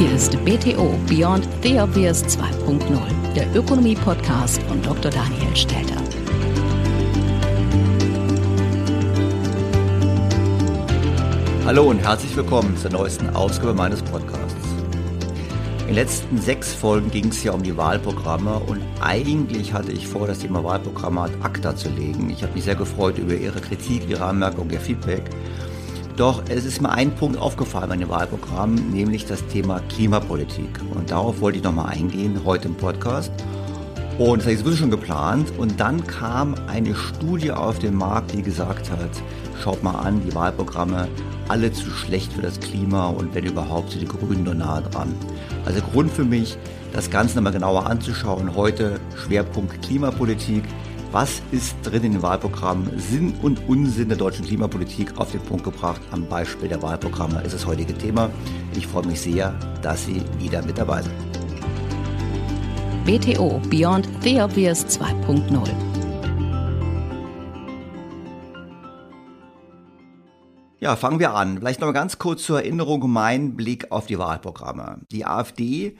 Hier ist BTO Beyond the Obvious 2.0, der Ökonomie-Podcast von Dr. Daniel Stelter. Hallo und herzlich willkommen zur neuesten Ausgabe meines Podcasts. In den letzten sechs Folgen ging es ja um die Wahlprogramme und eigentlich hatte ich vor, das Thema Wahlprogramme ad acta zu legen. Ich habe mich sehr gefreut über Ihre Kritik, Ihre Anmerkung, Ihr Feedback doch es ist mir ein Punkt aufgefallen bei dem Wahlprogramm, nämlich das Thema Klimapolitik. Und darauf wollte ich nochmal eingehen heute im Podcast. Und das habe ich sowieso schon geplant. Und dann kam eine Studie auf den Markt, die gesagt hat, schaut mal an, die Wahlprogramme, alle zu schlecht für das Klima und wenn überhaupt sind die Grünen nur nahe dran. Also Grund für mich, das Ganze nochmal genauer anzuschauen. Heute Schwerpunkt Klimapolitik. Was ist drin in den Wahlprogrammen? Sinn und Unsinn der deutschen Klimapolitik auf den Punkt gebracht. Am Beispiel der Wahlprogramme ist das heutige Thema. Ich freue mich sehr, dass Sie wieder mit dabei sind. BTO Beyond the Obvious 2.0 Ja, fangen wir an. Vielleicht noch mal ganz kurz zur Erinnerung mein Blick auf die Wahlprogramme. Die AfD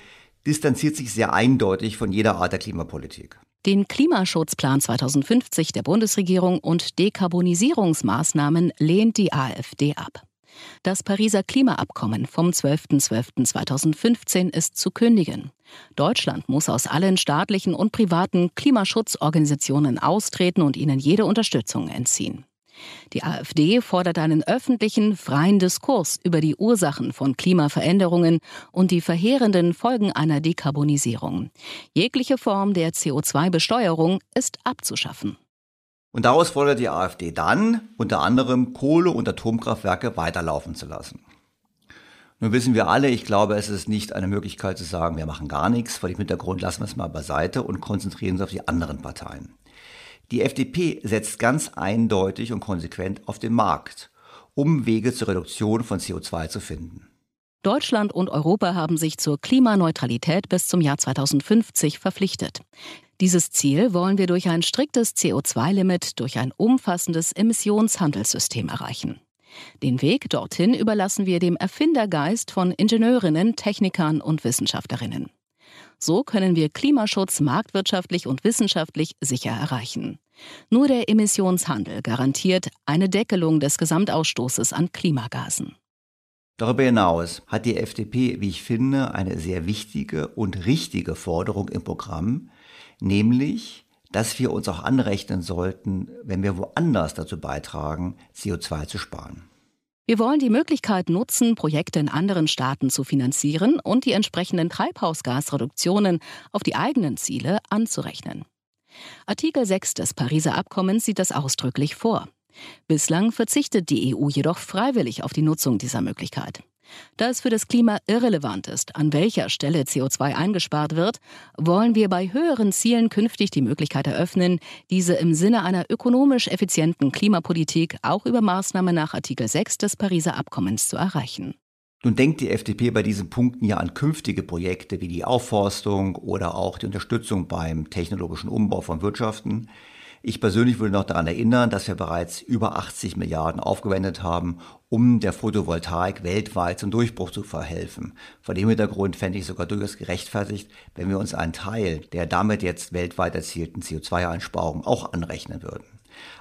distanziert sich sehr eindeutig von jeder Art der Klimapolitik. Den Klimaschutzplan 2050 der Bundesregierung und Dekarbonisierungsmaßnahmen lehnt die AfD ab. Das Pariser Klimaabkommen vom 12.12.2015 ist zu kündigen. Deutschland muss aus allen staatlichen und privaten Klimaschutzorganisationen austreten und ihnen jede Unterstützung entziehen. Die AfD fordert einen öffentlichen, freien Diskurs über die Ursachen von Klimaveränderungen und die verheerenden Folgen einer Dekarbonisierung. Jegliche Form der CO2-Besteuerung ist abzuschaffen. Und daraus fordert die AfD dann, unter anderem Kohle- und Atomkraftwerke weiterlaufen zu lassen. Nun wissen wir alle, ich glaube, es ist nicht eine Möglichkeit zu sagen, wir machen gar nichts. Vor dem Hintergrund lassen wir es mal beiseite und konzentrieren uns auf die anderen Parteien. Die FDP setzt ganz eindeutig und konsequent auf den Markt, um Wege zur Reduktion von CO2 zu finden. Deutschland und Europa haben sich zur Klimaneutralität bis zum Jahr 2050 verpflichtet. Dieses Ziel wollen wir durch ein striktes CO2-Limit durch ein umfassendes Emissionshandelssystem erreichen. Den Weg dorthin überlassen wir dem Erfindergeist von Ingenieurinnen, Technikern und Wissenschaftlerinnen. So können wir Klimaschutz marktwirtschaftlich und wissenschaftlich sicher erreichen. Nur der Emissionshandel garantiert eine Deckelung des Gesamtausstoßes an Klimagasen. Darüber hinaus hat die FDP, wie ich finde, eine sehr wichtige und richtige Forderung im Programm, nämlich, dass wir uns auch anrechnen sollten, wenn wir woanders dazu beitragen, CO2 zu sparen. Wir wollen die Möglichkeit nutzen, Projekte in anderen Staaten zu finanzieren und die entsprechenden Treibhausgasreduktionen auf die eigenen Ziele anzurechnen. Artikel 6 des Pariser Abkommens sieht das ausdrücklich vor. Bislang verzichtet die EU jedoch freiwillig auf die Nutzung dieser Möglichkeit. Da es für das Klima irrelevant ist, an welcher Stelle CO2 eingespart wird, wollen wir bei höheren Zielen künftig die Möglichkeit eröffnen, diese im Sinne einer ökonomisch effizienten Klimapolitik auch über Maßnahmen nach Artikel 6 des Pariser Abkommens zu erreichen. Nun denkt die FDP bei diesen Punkten ja an künftige Projekte wie die Aufforstung oder auch die Unterstützung beim technologischen Umbau von Wirtschaften. Ich persönlich würde noch daran erinnern, dass wir bereits über 80 Milliarden aufgewendet haben, um der Photovoltaik weltweit zum Durchbruch zu verhelfen. Vor dem Hintergrund fände ich sogar durchaus gerechtfertigt, wenn wir uns einen Teil der damit jetzt weltweit erzielten CO2-Einsparungen auch anrechnen würden.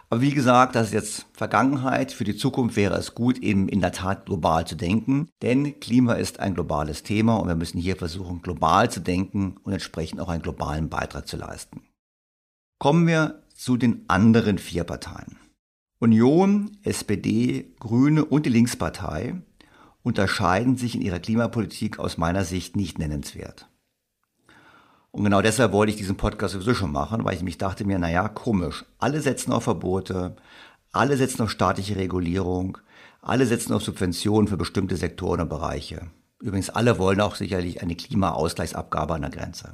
Aber wie gesagt, das ist jetzt Vergangenheit. Für die Zukunft wäre es gut, eben in der Tat global zu denken. Denn Klima ist ein globales Thema und wir müssen hier versuchen, global zu denken und entsprechend auch einen globalen Beitrag zu leisten. Kommen wir zu den anderen vier Parteien. Union, SPD, Grüne und die Linkspartei unterscheiden sich in ihrer Klimapolitik aus meiner Sicht nicht nennenswert. Und genau deshalb wollte ich diesen Podcast sowieso schon machen, weil ich mich dachte mir, naja, komisch. Alle setzen auf Verbote, alle setzen auf staatliche Regulierung, alle setzen auf Subventionen für bestimmte Sektoren und Bereiche. Übrigens, alle wollen auch sicherlich eine Klimaausgleichsabgabe an der Grenze.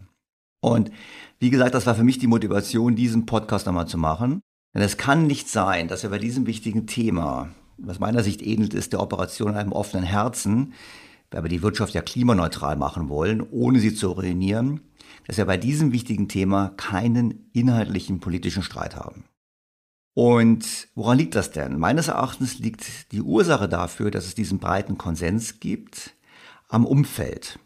Und wie gesagt, das war für mich die Motivation, diesen Podcast nochmal zu machen. Denn es kann nicht sein, dass wir bei diesem wichtigen Thema, was meiner Sicht ähnelt ist, der Operation an einem offenen Herzen, weil wir die Wirtschaft ja klimaneutral machen wollen, ohne sie zu ruinieren, dass wir bei diesem wichtigen Thema keinen inhaltlichen politischen Streit haben. Und woran liegt das denn? Meines Erachtens liegt die Ursache dafür, dass es diesen breiten Konsens gibt, am Umfeld.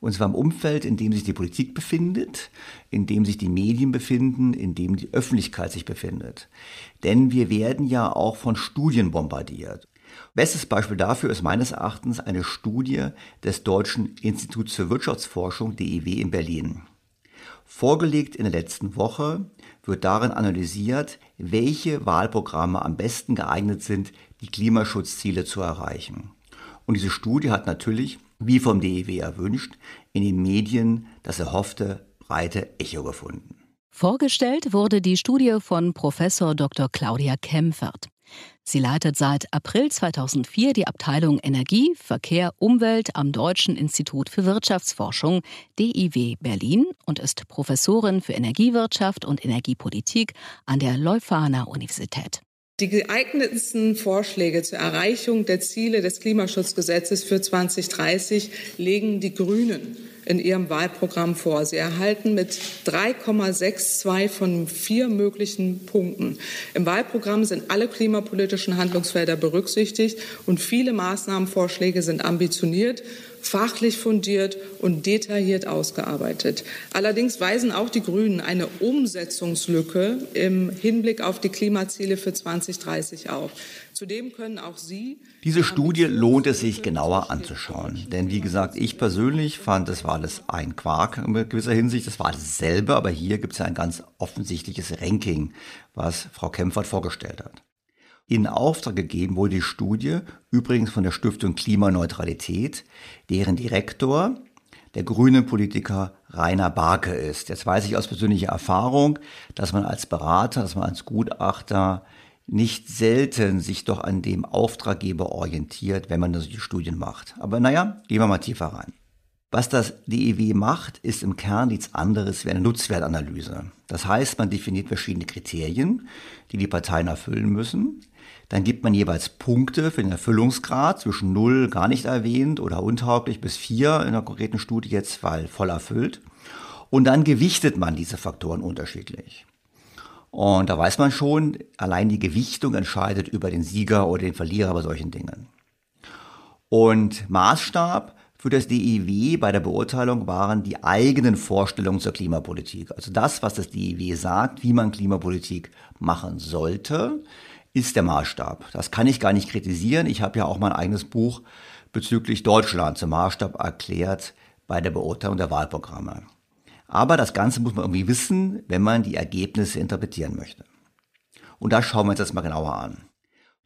Und zwar im Umfeld, in dem sich die Politik befindet, in dem sich die Medien befinden, in dem die Öffentlichkeit sich befindet. Denn wir werden ja auch von Studien bombardiert. Bestes Beispiel dafür ist meines Erachtens eine Studie des Deutschen Instituts für Wirtschaftsforschung, DIW in Berlin. Vorgelegt in der letzten Woche wird darin analysiert, welche Wahlprogramme am besten geeignet sind, die Klimaschutzziele zu erreichen. Und diese Studie hat natürlich, wie vom DEW erwünscht, in den Medien das erhoffte breite Echo gefunden. Vorgestellt wurde die Studie von Professor Dr. Claudia Kempfert. Sie leitet seit April 2004 die Abteilung Energie, Verkehr, Umwelt am Deutschen Institut für Wirtschaftsforschung DIW Berlin und ist Professorin für Energiewirtschaft und Energiepolitik an der Leuphana Universität. Die geeignetsten Vorschläge zur Erreichung der Ziele des Klimaschutzgesetzes für 2030 legen die Grünen in ihrem Wahlprogramm vor. Sie erhalten mit 3,62 von vier möglichen Punkten. Im Wahlprogramm sind alle klimapolitischen Handlungsfelder berücksichtigt und viele Maßnahmenvorschläge sind ambitioniert fachlich fundiert und detailliert ausgearbeitet. Allerdings weisen auch die Grünen eine Umsetzungslücke im Hinblick auf die Klimaziele für 2030 auf. Zudem können auch Sie. Diese Studie lohnt es sich genauer anzuschauen. Denn wie gesagt, ich persönlich fand, es war alles ein Quark in gewisser Hinsicht. Es war dasselbe, aber hier gibt es ja ein ganz offensichtliches Ranking, was Frau Kempfert vorgestellt hat. In Auftrag gegeben wurde die Studie übrigens von der Stiftung Klimaneutralität, deren Direktor der grüne Politiker Rainer Barke ist. Jetzt weiß ich aus persönlicher Erfahrung, dass man als Berater, dass man als Gutachter nicht selten sich doch an dem Auftraggeber orientiert, wenn man solche Studien macht. Aber naja, gehen wir mal tiefer rein. Was das DEW macht, ist im Kern nichts anderes wie eine Nutzwertanalyse. Das heißt, man definiert verschiedene Kriterien, die die Parteien erfüllen müssen. Dann gibt man jeweils Punkte für den Erfüllungsgrad zwischen 0 gar nicht erwähnt oder untauglich bis 4 in der konkreten Studie jetzt, weil voll erfüllt. Und dann gewichtet man diese Faktoren unterschiedlich. Und da weiß man schon, allein die Gewichtung entscheidet über den Sieger oder den Verlierer bei solchen Dingen. Und Maßstab für das DIW bei der Beurteilung waren die eigenen Vorstellungen zur Klimapolitik. Also das, was das DIW sagt, wie man Klimapolitik machen sollte, ist der Maßstab. Das kann ich gar nicht kritisieren. Ich habe ja auch mein eigenes Buch bezüglich Deutschland zum Maßstab erklärt bei der Beurteilung der Wahlprogramme. Aber das Ganze muss man irgendwie wissen, wenn man die Ergebnisse interpretieren möchte. Und da schauen wir uns das mal genauer an.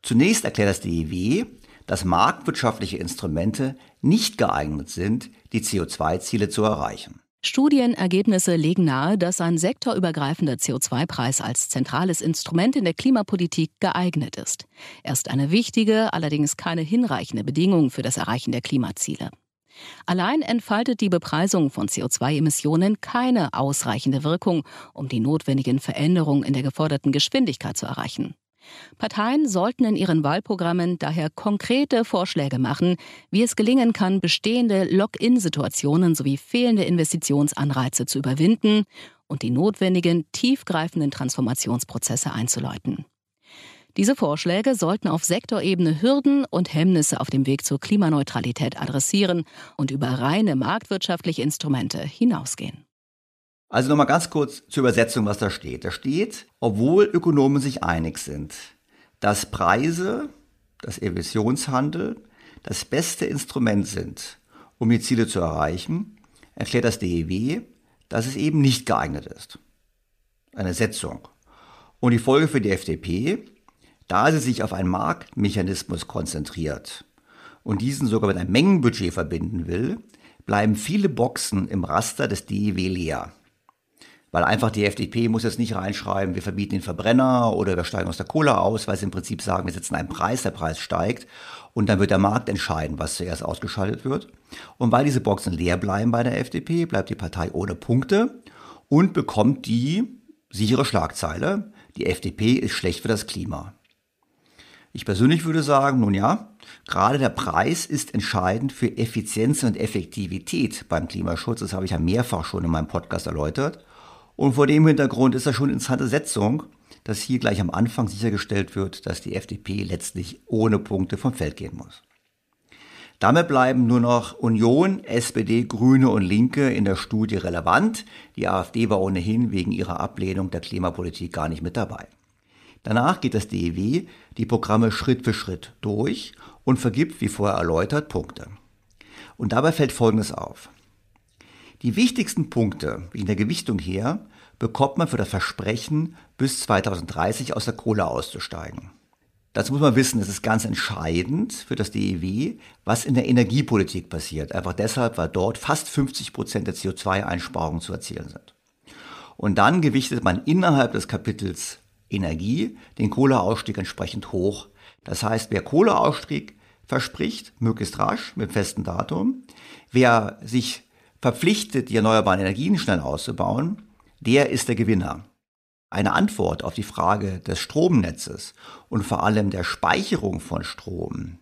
Zunächst erklärt das DIW, dass marktwirtschaftliche Instrumente nicht geeignet sind, die CO2-Ziele zu erreichen. Studienergebnisse legen nahe, dass ein sektorübergreifender CO2-Preis als zentrales Instrument in der Klimapolitik geeignet ist. Er ist eine wichtige, allerdings keine hinreichende Bedingung für das Erreichen der Klimaziele. Allein entfaltet die Bepreisung von CO2-Emissionen keine ausreichende Wirkung, um die notwendigen Veränderungen in der geforderten Geschwindigkeit zu erreichen. Parteien sollten in ihren Wahlprogrammen daher konkrete Vorschläge machen, wie es gelingen kann, bestehende Lock-in-Situationen sowie fehlende Investitionsanreize zu überwinden und die notwendigen, tiefgreifenden Transformationsprozesse einzuläuten. Diese Vorschläge sollten auf Sektorebene Hürden und Hemmnisse auf dem Weg zur Klimaneutralität adressieren und über reine marktwirtschaftliche Instrumente hinausgehen. Also nochmal ganz kurz zur Übersetzung, was da steht. Da steht, obwohl Ökonomen sich einig sind, dass Preise, das Emissionshandel, das beste Instrument sind, um die Ziele zu erreichen, erklärt das DEW, dass es eben nicht geeignet ist. Eine Setzung. Und die Folge für die FDP, da sie sich auf einen Marktmechanismus konzentriert und diesen sogar mit einem Mengenbudget verbinden will, bleiben viele Boxen im Raster des DEW leer. Weil einfach die FDP muss jetzt nicht reinschreiben, wir verbieten den Verbrenner oder wir steigen aus der Kohle aus, weil sie im Prinzip sagen, wir setzen einen Preis, der Preis steigt und dann wird der Markt entscheiden, was zuerst ausgeschaltet wird. Und weil diese Boxen leer bleiben bei der FDP, bleibt die Partei ohne Punkte und bekommt die sichere Schlagzeile, die FDP ist schlecht für das Klima. Ich persönlich würde sagen, nun ja, gerade der Preis ist entscheidend für Effizienz und Effektivität beim Klimaschutz. Das habe ich ja mehrfach schon in meinem Podcast erläutert. Und vor dem Hintergrund ist das schon eine interessante Setzung, dass hier gleich am Anfang sichergestellt wird, dass die FDP letztlich ohne Punkte vom Feld gehen muss. Damit bleiben nur noch Union, SPD, Grüne und Linke in der Studie relevant. Die AfD war ohnehin wegen ihrer Ablehnung der Klimapolitik gar nicht mit dabei. Danach geht das DEW die Programme Schritt für Schritt durch und vergibt, wie vorher erläutert, Punkte. Und dabei fällt Folgendes auf. Die wichtigsten Punkte in der Gewichtung her bekommt man für das Versprechen, bis 2030 aus der Kohle auszusteigen. Dazu muss man wissen, es ist ganz entscheidend für das DEW, was in der Energiepolitik passiert. Einfach deshalb, weil dort fast 50 Prozent der CO2-Einsparungen zu erzielen sind. Und dann gewichtet man innerhalb des Kapitels Energie den Kohleausstieg entsprechend hoch. Das heißt, wer Kohleausstieg verspricht, möglichst rasch, mit festem Datum, wer sich verpflichtet, die erneuerbaren Energien schnell auszubauen, der ist der Gewinner. Eine Antwort auf die Frage des Stromnetzes und vor allem der Speicherung von Strom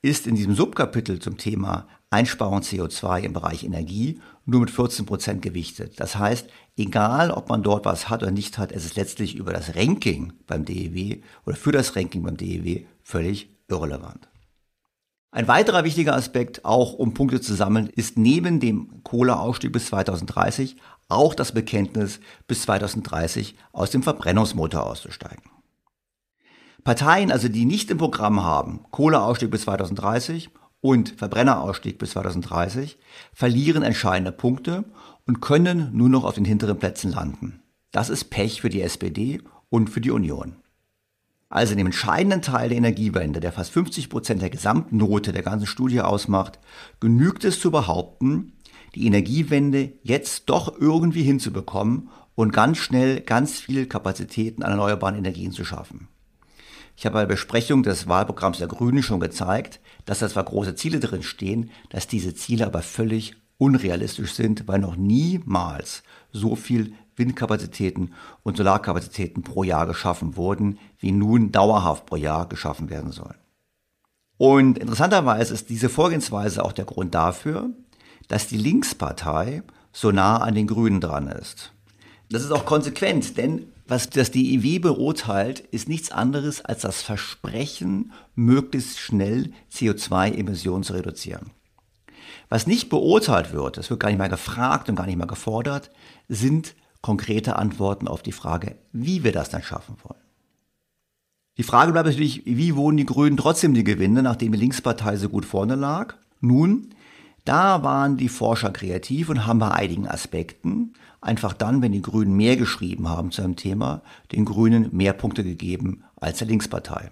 ist in diesem Subkapitel zum Thema Einsparung CO2 im Bereich Energie nur mit 14 Prozent gewichtet. Das heißt, egal ob man dort was hat oder nicht hat, es ist letztlich über das Ranking beim DEW oder für das Ranking beim DEW völlig irrelevant. Ein weiterer wichtiger Aspekt, auch um Punkte zu sammeln, ist neben dem Kohleausstieg bis 2030 auch das Bekenntnis, bis 2030 aus dem Verbrennungsmotor auszusteigen. Parteien, also die nicht im Programm haben, Kohleausstieg bis 2030 und Verbrennerausstieg bis 2030, verlieren entscheidende Punkte und können nur noch auf den hinteren Plätzen landen. Das ist Pech für die SPD und für die Union also dem entscheidenden Teil der Energiewende, der fast 50 Prozent der Gesamtnote der ganzen Studie ausmacht, genügt es zu behaupten, die Energiewende jetzt doch irgendwie hinzubekommen und ganz schnell ganz viel Kapazitäten an erneuerbaren Energien zu schaffen. Ich habe bei der Besprechung des Wahlprogramms der Grünen schon gezeigt, dass da zwar große Ziele drin stehen, dass diese Ziele aber völlig unrealistisch sind, weil noch niemals so viel Windkapazitäten und Solarkapazitäten pro Jahr geschaffen wurden, wie nun dauerhaft pro Jahr geschaffen werden sollen. Und interessanterweise ist diese Vorgehensweise auch der Grund dafür, dass die Linkspartei so nah an den Grünen dran ist. Das ist auch konsequent, denn was das DIW beurteilt, ist nichts anderes als das Versprechen, möglichst schnell CO2-Emissionen zu reduzieren. Was nicht beurteilt wird, das wird gar nicht mehr gefragt und gar nicht mehr gefordert, sind konkrete Antworten auf die Frage, wie wir das dann schaffen wollen. Die Frage bleibt natürlich, wie wurden die Grünen trotzdem die Gewinne, nachdem die Linkspartei so gut vorne lag? Nun, da waren die Forscher kreativ und haben bei einigen Aspekten einfach dann, wenn die Grünen mehr geschrieben haben zu einem Thema, den Grünen mehr Punkte gegeben als der Linkspartei.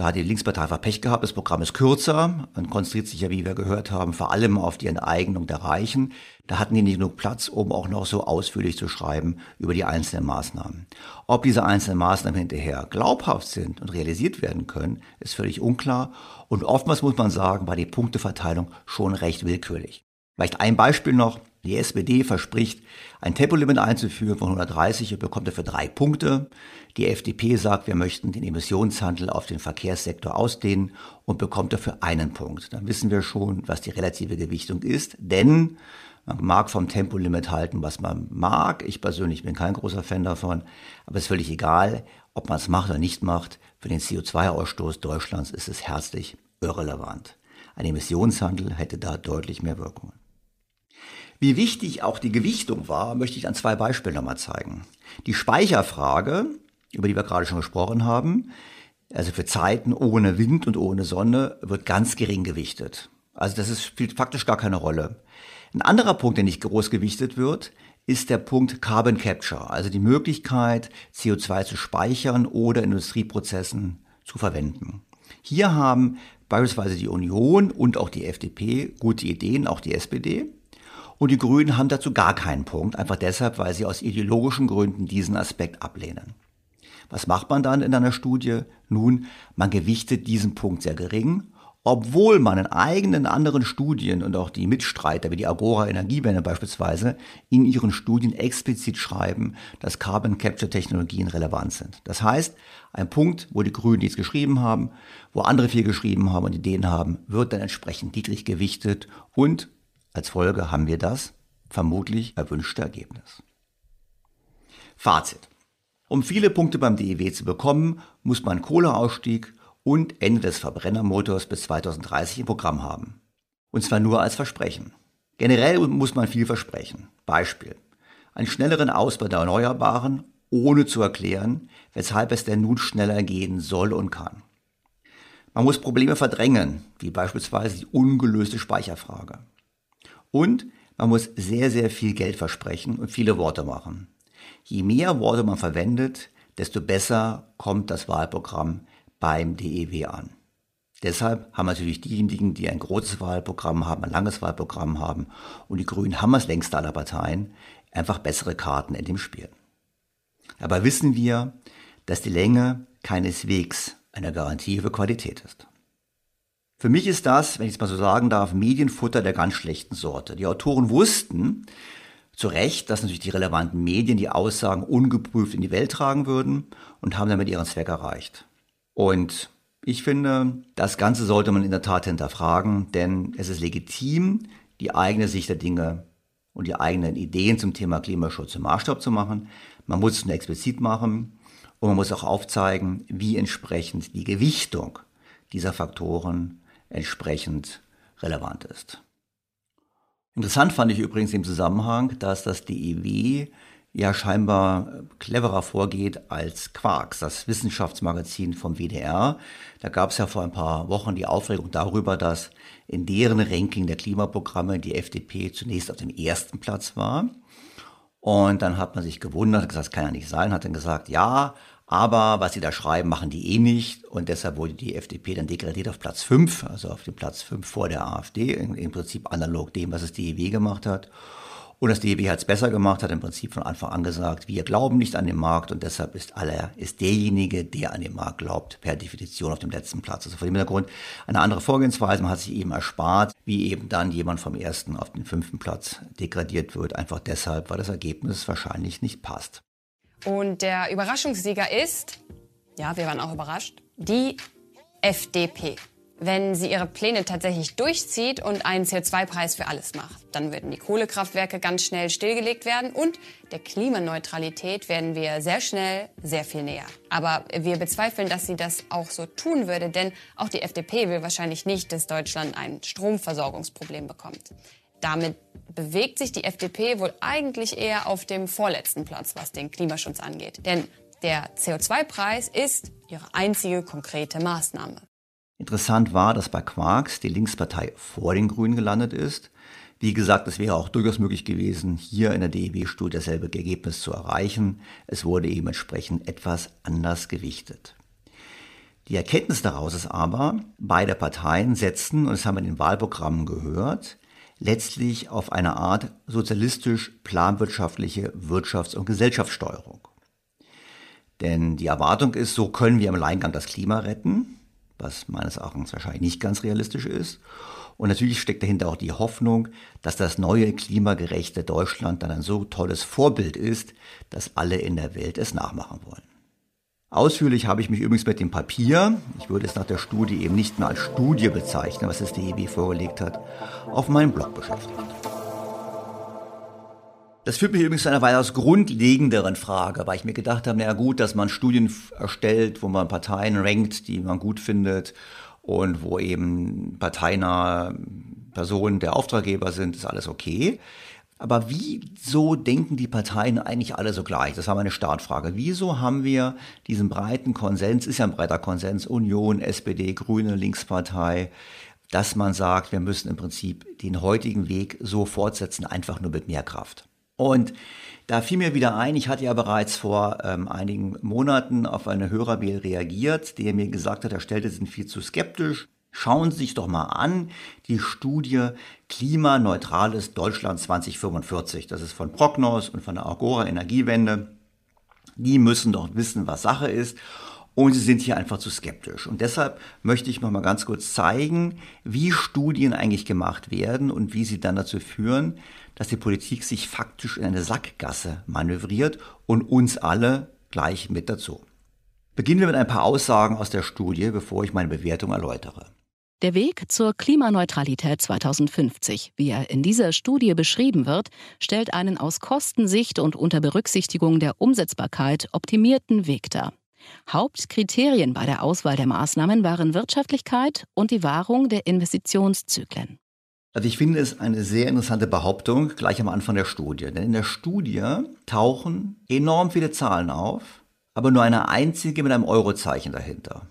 Da hat die Linkspartei einfach Pech gehabt, das Programm ist kürzer, man konzentriert sich ja, wie wir gehört haben, vor allem auf die Enteignung der Reichen. Da hatten die nicht genug Platz, um auch noch so ausführlich zu schreiben über die einzelnen Maßnahmen. Ob diese einzelnen Maßnahmen hinterher glaubhaft sind und realisiert werden können, ist völlig unklar. Und oftmals muss man sagen, war die Punkteverteilung schon recht willkürlich. Vielleicht ein Beispiel noch. Die SPD verspricht, ein Tempolimit einzuführen von 130 und bekommt dafür drei Punkte. Die FDP sagt, wir möchten den Emissionshandel auf den Verkehrssektor ausdehnen und bekommt dafür einen Punkt. Dann wissen wir schon, was die relative Gewichtung ist, denn man mag vom Tempolimit halten, was man mag. Ich persönlich bin kein großer Fan davon, aber es ist völlig egal, ob man es macht oder nicht macht. Für den CO2-Ausstoß Deutschlands ist es herzlich irrelevant. Ein Emissionshandel hätte da deutlich mehr Wirkungen. Wie wichtig auch die Gewichtung war, möchte ich an zwei Beispielen nochmal zeigen. Die Speicherfrage, über die wir gerade schon gesprochen haben, also für Zeiten ohne Wind und ohne Sonne, wird ganz gering gewichtet. Also das ist, spielt faktisch gar keine Rolle. Ein anderer Punkt, der nicht groß gewichtet wird, ist der Punkt Carbon Capture, also die Möglichkeit, CO2 zu speichern oder Industrieprozessen zu verwenden. Hier haben beispielsweise die Union und auch die FDP gute Ideen, auch die SPD. Und die Grünen haben dazu gar keinen Punkt, einfach deshalb, weil sie aus ideologischen Gründen diesen Aspekt ablehnen. Was macht man dann in einer Studie? Nun, man gewichtet diesen Punkt sehr gering, obwohl man in eigenen anderen Studien und auch die Mitstreiter wie die Agora Energiewende beispielsweise in ihren Studien explizit schreiben, dass Carbon Capture Technologien relevant sind. Das heißt, ein Punkt, wo die Grünen nichts geschrieben haben, wo andere viel geschrieben haben und Ideen haben, wird dann entsprechend niedrig gewichtet und als Folge haben wir das vermutlich erwünschte Ergebnis. Fazit. Um viele Punkte beim DEW zu bekommen, muss man Kohleausstieg und Ende des Verbrennermotors bis 2030 im Programm haben. Und zwar nur als Versprechen. Generell muss man viel versprechen. Beispiel. Einen schnelleren Ausbau der Erneuerbaren, ohne zu erklären, weshalb es denn nun schneller gehen soll und kann. Man muss Probleme verdrängen, wie beispielsweise die ungelöste Speicherfrage. Und man muss sehr, sehr viel Geld versprechen und viele Worte machen. Je mehr Worte man verwendet, desto besser kommt das Wahlprogramm beim DEW an. Deshalb haben natürlich diejenigen, die ein großes Wahlprogramm haben, ein langes Wahlprogramm haben, und die Grünen haben es längst aller Parteien, einfach bessere Karten in dem Spiel. Aber wissen wir, dass die Länge keineswegs eine Garantie für Qualität ist. Für mich ist das, wenn ich es mal so sagen darf, Medienfutter der ganz schlechten Sorte. Die Autoren wussten zu Recht, dass natürlich die relevanten Medien die Aussagen ungeprüft in die Welt tragen würden und haben damit ihren Zweck erreicht. Und ich finde, das Ganze sollte man in der Tat hinterfragen, denn es ist legitim, die eigene Sicht der Dinge und die eigenen Ideen zum Thema Klimaschutz zum Maßstab zu machen. Man muss es nur explizit machen und man muss auch aufzeigen, wie entsprechend die Gewichtung dieser Faktoren entsprechend relevant ist. Interessant fand ich übrigens im Zusammenhang, dass das DEW ja scheinbar cleverer vorgeht als Quarks, das Wissenschaftsmagazin vom WDR. Da gab es ja vor ein paar Wochen die Aufregung darüber, dass in deren Ranking der Klimaprogramme die FDP zunächst auf dem ersten Platz war. Und dann hat man sich gewundert, gesagt, das kann ja nicht sein, hat dann gesagt, ja, aber was sie da schreiben, machen die eh nicht. Und deshalb wurde die FDP dann degradiert auf Platz 5, also auf dem Platz 5 vor der AfD, im Prinzip analog dem, was das DEW gemacht hat. Und das DEW hat es besser gemacht, hat im Prinzip von Anfang an gesagt, wir glauben nicht an den Markt und deshalb ist aller, ist derjenige, der an den Markt glaubt, per Definition auf dem letzten Platz. Also vor dem Hintergrund eine andere Vorgehensweise. Man hat sich eben erspart, wie eben dann jemand vom ersten auf den fünften Platz degradiert wird, einfach deshalb, weil das Ergebnis wahrscheinlich nicht passt. Und der Überraschungssieger ist, ja, wir waren auch überrascht, die FDP. wenn sie ihre Pläne tatsächlich durchzieht und einen CO2-Preis für alles macht. Dann würden die Kohlekraftwerke ganz schnell stillgelegt werden und der Klimaneutralität werden wir sehr schnell sehr viel näher. Aber wir bezweifeln, dass sie das auch so tun würde, denn auch die FDP will wahrscheinlich nicht, dass Deutschland ein Stromversorgungsproblem bekommt. Damit bewegt sich die FDP wohl eigentlich eher auf dem vorletzten Platz, was den Klimaschutz angeht. Denn der CO2-Preis ist ihre einzige konkrete Maßnahme. Interessant war, dass bei Quarks die Linkspartei vor den Grünen gelandet ist. Wie gesagt, es wäre auch durchaus möglich gewesen, hier in der DEW-Studie dasselbe Ergebnis zu erreichen. Es wurde eben entsprechend etwas anders gewichtet. Die Erkenntnis daraus ist aber, beide Parteien setzten, und das haben wir in den Wahlprogrammen gehört, letztlich auf eine Art sozialistisch-planwirtschaftliche Wirtschafts- und Gesellschaftssteuerung. Denn die Erwartung ist, so können wir im Alleingang das Klima retten was meines Erachtens wahrscheinlich nicht ganz realistisch ist. Und natürlich steckt dahinter auch die Hoffnung, dass das neue klimagerechte Deutschland dann ein so tolles Vorbild ist, dass alle in der Welt es nachmachen wollen. Ausführlich habe ich mich übrigens mit dem Papier, ich würde es nach der Studie eben nicht mehr als Studie bezeichnen, was das DEB vorgelegt hat, auf meinem Blog beschäftigt. Das führt mich übrigens zu einer weitaus grundlegenderen Frage, weil ich mir gedacht habe, naja gut, dass man Studien erstellt, wo man Parteien rankt, die man gut findet und wo eben parteinahe Personen der Auftraggeber sind, ist alles okay. Aber wieso denken die Parteien eigentlich alle so gleich? Das war meine Startfrage. Wieso haben wir diesen breiten Konsens, ist ja ein breiter Konsens, Union, SPD, Grüne, Linkspartei, dass man sagt, wir müssen im Prinzip den heutigen Weg so fortsetzen, einfach nur mit mehr Kraft. Und da fiel mir wieder ein, ich hatte ja bereits vor ähm, einigen Monaten auf eine Hörermail reagiert, der mir gesagt hat, er stellte sind viel zu skeptisch. Schauen Sie sich doch mal an, die Studie Klimaneutrales Deutschland 2045. Das ist von Prognos und von der Agora Energiewende. Die müssen doch wissen, was Sache ist und sie sind hier einfach zu skeptisch. Und deshalb möchte ich noch mal ganz kurz zeigen, wie Studien eigentlich gemacht werden und wie sie dann dazu führen, dass die Politik sich faktisch in eine Sackgasse manövriert und uns alle gleich mit dazu. Beginnen wir mit ein paar Aussagen aus der Studie, bevor ich meine Bewertung erläutere. Der Weg zur Klimaneutralität 2050, wie er in dieser Studie beschrieben wird, stellt einen aus Kostensicht und unter Berücksichtigung der Umsetzbarkeit optimierten Weg dar. Hauptkriterien bei der Auswahl der Maßnahmen waren Wirtschaftlichkeit und die Wahrung der Investitionszyklen. Also ich finde es eine sehr interessante Behauptung gleich am Anfang der Studie. Denn in der Studie tauchen enorm viele Zahlen auf, aber nur eine einzige mit einem Eurozeichen dahinter.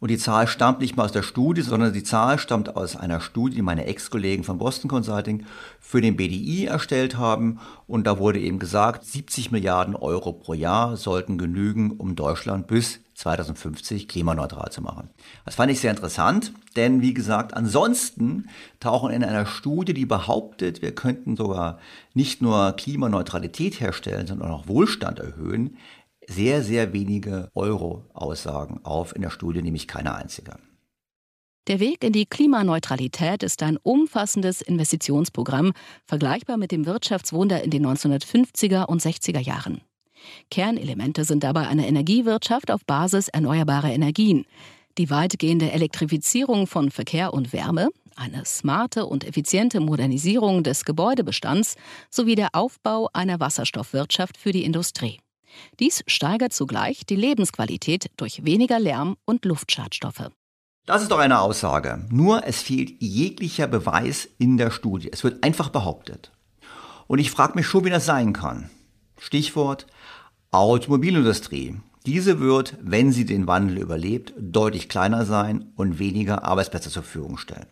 Und die Zahl stammt nicht mal aus der Studie, sondern die Zahl stammt aus einer Studie, die meine Ex-Kollegen von Boston Consulting für den BDI erstellt haben. Und da wurde eben gesagt, 70 Milliarden Euro pro Jahr sollten genügen, um Deutschland bis 2050 klimaneutral zu machen. Das fand ich sehr interessant, denn wie gesagt, ansonsten tauchen in einer Studie, die behauptet, wir könnten sogar nicht nur Klimaneutralität herstellen, sondern auch Wohlstand erhöhen, sehr, sehr wenige Euro-Aussagen auf in der Studie, nämlich keine einzige. Der Weg in die Klimaneutralität ist ein umfassendes Investitionsprogramm, vergleichbar mit dem Wirtschaftswunder in den 1950er und 60er Jahren. Kernelemente sind dabei eine Energiewirtschaft auf Basis erneuerbarer Energien, die weitgehende Elektrifizierung von Verkehr und Wärme, eine smarte und effiziente Modernisierung des Gebäudebestands sowie der Aufbau einer Wasserstoffwirtschaft für die Industrie. Dies steigert zugleich die Lebensqualität durch weniger Lärm und Luftschadstoffe. Das ist doch eine Aussage. Nur es fehlt jeglicher Beweis in der Studie. Es wird einfach behauptet. Und ich frage mich schon, wie das sein kann. Stichwort Automobilindustrie. Diese wird, wenn sie den Wandel überlebt, deutlich kleiner sein und weniger Arbeitsplätze zur Verfügung stellen.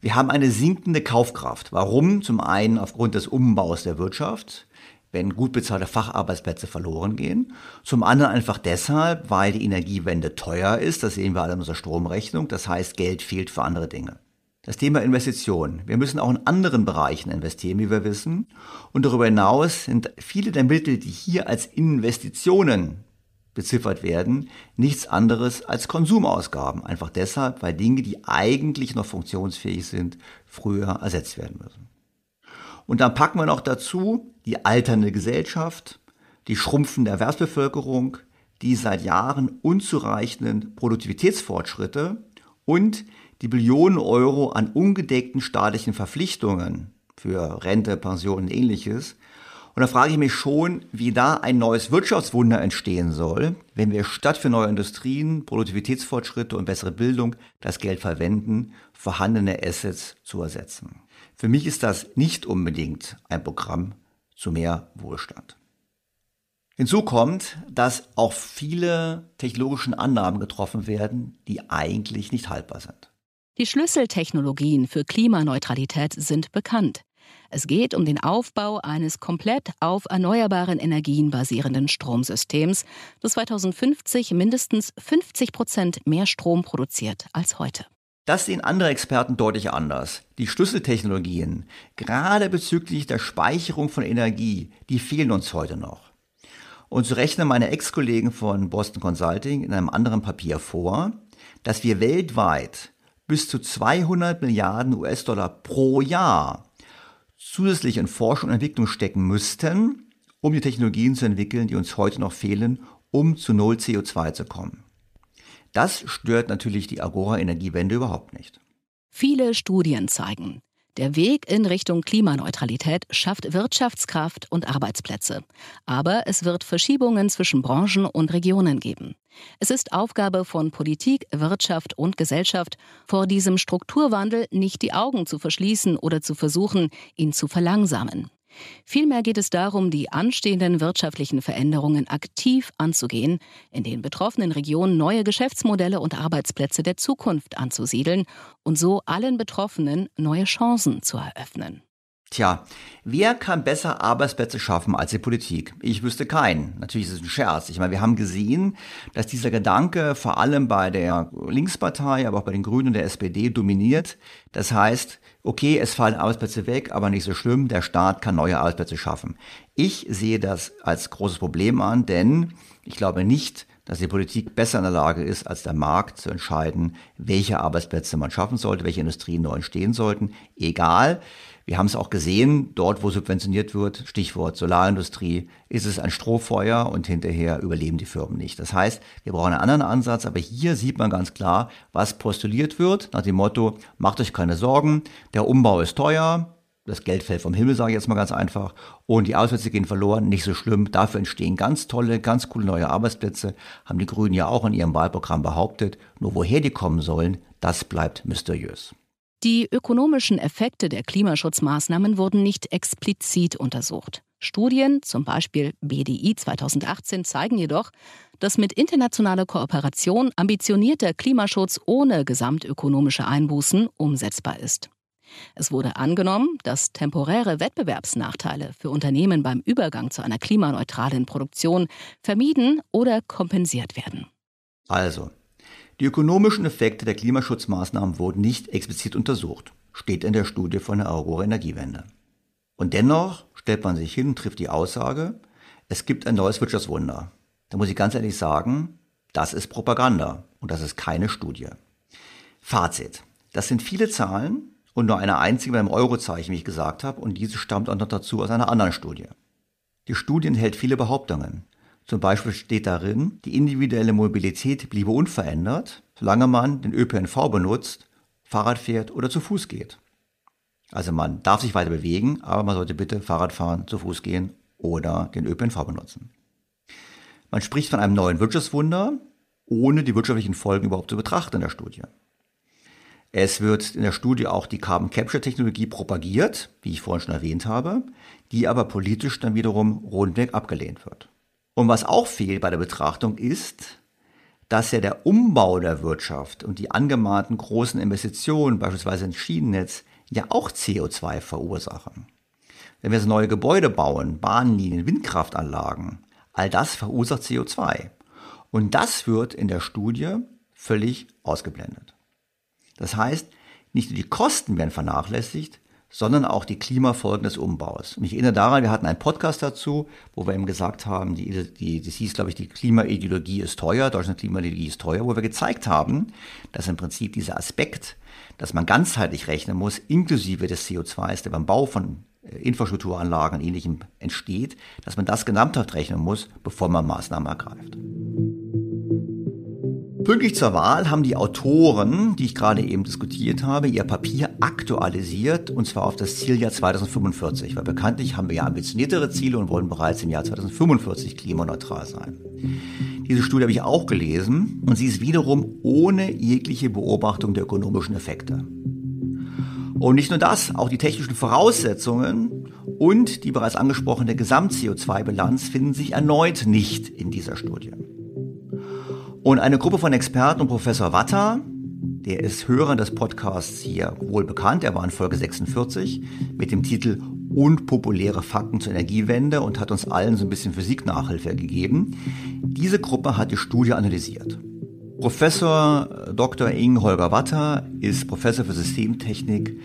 Wir haben eine sinkende Kaufkraft. Warum? Zum einen aufgrund des Umbaus der Wirtschaft wenn gut bezahlte Facharbeitsplätze verloren gehen. Zum anderen einfach deshalb, weil die Energiewende teuer ist. Das sehen wir alle in unserer Stromrechnung. Das heißt, Geld fehlt für andere Dinge. Das Thema Investitionen. Wir müssen auch in anderen Bereichen investieren, wie wir wissen. Und darüber hinaus sind viele der Mittel, die hier als Investitionen beziffert werden, nichts anderes als Konsumausgaben. Einfach deshalb, weil Dinge, die eigentlich noch funktionsfähig sind, früher ersetzt werden müssen. Und dann packen wir noch dazu die alternde Gesellschaft, die schrumpfende Erwerbsbevölkerung, die seit Jahren unzureichenden Produktivitätsfortschritte und die Billionen Euro an ungedeckten staatlichen Verpflichtungen für Rente, Pension und ähnliches. Und da frage ich mich schon, wie da ein neues Wirtschaftswunder entstehen soll, wenn wir statt für neue Industrien, Produktivitätsfortschritte und bessere Bildung das Geld verwenden, vorhandene Assets zu ersetzen. Für mich ist das nicht unbedingt ein Programm zu mehr Wohlstand. Hinzu kommt, dass auch viele technologischen Annahmen getroffen werden, die eigentlich nicht haltbar sind. Die Schlüsseltechnologien für Klimaneutralität sind bekannt. Es geht um den Aufbau eines komplett auf erneuerbaren Energien basierenden Stromsystems, das 2050 mindestens 50 Prozent mehr Strom produziert als heute. Das sehen andere Experten deutlich anders. Die Schlüsseltechnologien, gerade bezüglich der Speicherung von Energie, die fehlen uns heute noch. Und so rechnen meine Ex-Kollegen von Boston Consulting in einem anderen Papier vor, dass wir weltweit bis zu 200 Milliarden US-Dollar pro Jahr zusätzlich in Forschung und Entwicklung stecken müssten, um die Technologien zu entwickeln, die uns heute noch fehlen, um zu Null CO2 zu kommen. Das stört natürlich die Agora-Energiewende überhaupt nicht. Viele Studien zeigen, der Weg in Richtung Klimaneutralität schafft Wirtschaftskraft und Arbeitsplätze. Aber es wird Verschiebungen zwischen Branchen und Regionen geben. Es ist Aufgabe von Politik, Wirtschaft und Gesellschaft, vor diesem Strukturwandel nicht die Augen zu verschließen oder zu versuchen, ihn zu verlangsamen. Vielmehr geht es darum, die anstehenden wirtschaftlichen Veränderungen aktiv anzugehen, in den betroffenen Regionen neue Geschäftsmodelle und Arbeitsplätze der Zukunft anzusiedeln und so allen Betroffenen neue Chancen zu eröffnen. Tja, wer kann besser Arbeitsplätze schaffen als die Politik? Ich wüsste keinen. Natürlich ist es ein Scherz. Ich meine, wir haben gesehen, dass dieser Gedanke vor allem bei der Linkspartei, aber auch bei den Grünen und der SPD dominiert. Das heißt, okay, es fallen Arbeitsplätze weg, aber nicht so schlimm, der Staat kann neue Arbeitsplätze schaffen. Ich sehe das als großes Problem an, denn ich glaube nicht, dass die Politik besser in der Lage ist, als der Markt zu entscheiden, welche Arbeitsplätze man schaffen sollte, welche Industrien neu entstehen sollten. Egal. Wir haben es auch gesehen, dort wo subventioniert wird, Stichwort Solarindustrie, ist es ein Strohfeuer und hinterher überleben die Firmen nicht. Das heißt, wir brauchen einen anderen Ansatz, aber hier sieht man ganz klar, was postuliert wird, nach dem Motto, macht euch keine Sorgen, der Umbau ist teuer, das Geld fällt vom Himmel, sage ich jetzt mal ganz einfach, und die Arbeitsplätze gehen verloren, nicht so schlimm. Dafür entstehen ganz tolle, ganz coole neue Arbeitsplätze, haben die Grünen ja auch in ihrem Wahlprogramm behauptet. Nur woher die kommen sollen, das bleibt mysteriös. Die ökonomischen Effekte der Klimaschutzmaßnahmen wurden nicht explizit untersucht. Studien, zum Beispiel BDI 2018, zeigen jedoch, dass mit internationaler Kooperation ambitionierter Klimaschutz ohne gesamtökonomische Einbußen umsetzbar ist. Es wurde angenommen, dass temporäre Wettbewerbsnachteile für Unternehmen beim Übergang zu einer klimaneutralen Produktion vermieden oder kompensiert werden. Also, die ökonomischen Effekte der Klimaschutzmaßnahmen wurden nicht explizit untersucht, steht in der Studie von der Aurora Energiewende. Und dennoch stellt man sich hin und trifft die Aussage, es gibt ein neues Wirtschaftswunder. Da muss ich ganz ehrlich sagen, das ist Propaganda und das ist keine Studie. Fazit. Das sind viele Zahlen und nur eine einzige beim Eurozeichen, wie ich gesagt habe, und diese stammt auch noch dazu aus einer anderen Studie. Die Studie enthält viele Behauptungen. Zum Beispiel steht darin, die individuelle Mobilität bliebe unverändert, solange man den ÖPNV benutzt, Fahrrad fährt oder zu Fuß geht. Also man darf sich weiter bewegen, aber man sollte bitte Fahrrad fahren, zu Fuß gehen oder den ÖPNV benutzen. Man spricht von einem neuen Wirtschaftswunder, ohne die wirtschaftlichen Folgen überhaupt zu betrachten in der Studie. Es wird in der Studie auch die Carbon Capture Technologie propagiert, wie ich vorhin schon erwähnt habe, die aber politisch dann wiederum rundweg abgelehnt wird. Und was auch fehlt bei der Betrachtung ist, dass ja der Umbau der Wirtschaft und die angemahnten großen Investitionen, beispielsweise ins Schienennetz, ja auch CO2 verursachen. Wenn wir so neue Gebäude bauen, Bahnlinien, Windkraftanlagen, all das verursacht CO2. Und das wird in der Studie völlig ausgeblendet. Das heißt, nicht nur die Kosten werden vernachlässigt, sondern auch die Klimafolgen des Umbaus. Und ich erinnere daran, wir hatten einen Podcast dazu, wo wir eben gesagt haben, die, die, das hieß, glaube ich, die Klimaideologie ist teuer, Deutschland Klimaideologie ist teuer, wo wir gezeigt haben, dass im Prinzip dieser Aspekt, dass man ganzheitlich rechnen muss, inklusive des CO2s, der beim Bau von äh, Infrastrukturanlagen und ähnlichem entsteht, dass man das gesamthaft rechnen muss, bevor man Maßnahmen ergreift. Pünktlich zur Wahl haben die Autoren, die ich gerade eben diskutiert habe, ihr Papier aktualisiert und zwar auf das Zieljahr 2045, weil bekanntlich haben wir ja ambitioniertere Ziele und wollen bereits im Jahr 2045 klimaneutral sein. Diese Studie habe ich auch gelesen und sie ist wiederum ohne jegliche Beobachtung der ökonomischen Effekte. Und nicht nur das, auch die technischen Voraussetzungen und die bereits angesprochene Gesamt-CO2-Bilanz finden sich erneut nicht in dieser Studie. Und eine Gruppe von Experten und Professor Watter, der ist Hörer des Podcasts hier wohl bekannt, er war in Folge 46 mit dem Titel Unpopuläre Fakten zur Energiewende und hat uns allen so ein bisschen Physiknachhilfe gegeben. Diese Gruppe hat die Studie analysiert. Professor Dr. Ing Holger Watter ist Professor für Systemtechnik,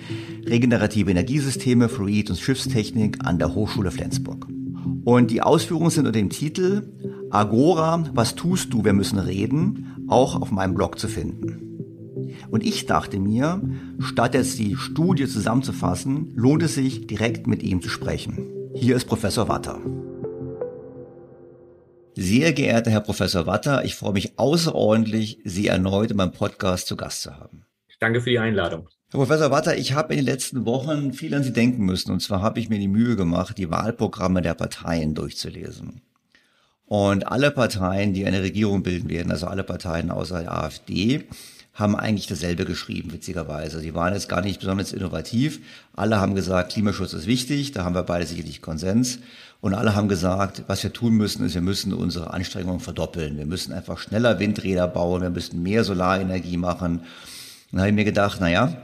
regenerative Energiesysteme, Fluid- und Schiffstechnik an der Hochschule Flensburg. Und die Ausführungen sind unter dem Titel Agora, was tust du, wir müssen reden, auch auf meinem Blog zu finden. Und ich dachte mir, statt jetzt die Studie zusammenzufassen, lohnt es sich, direkt mit ihm zu sprechen. Hier ist Professor Watter. Sehr geehrter Herr Professor Watter, ich freue mich außerordentlich, Sie erneut in meinem Podcast zu Gast zu haben. Danke für die Einladung. Herr Professor Watter, ich habe in den letzten Wochen viel an Sie denken müssen. Und zwar habe ich mir die Mühe gemacht, die Wahlprogramme der Parteien durchzulesen. Und alle Parteien, die eine Regierung bilden werden, also alle Parteien außer der AfD, haben eigentlich dasselbe geschrieben, witzigerweise. Sie waren jetzt gar nicht besonders innovativ. Alle haben gesagt, Klimaschutz ist wichtig, da haben wir beide sicherlich Konsens. Und alle haben gesagt, was wir tun müssen, ist, wir müssen unsere Anstrengungen verdoppeln. Wir müssen einfach schneller Windräder bauen, wir müssen mehr Solarenergie machen. Und dann habe ich mir gedacht, na ja,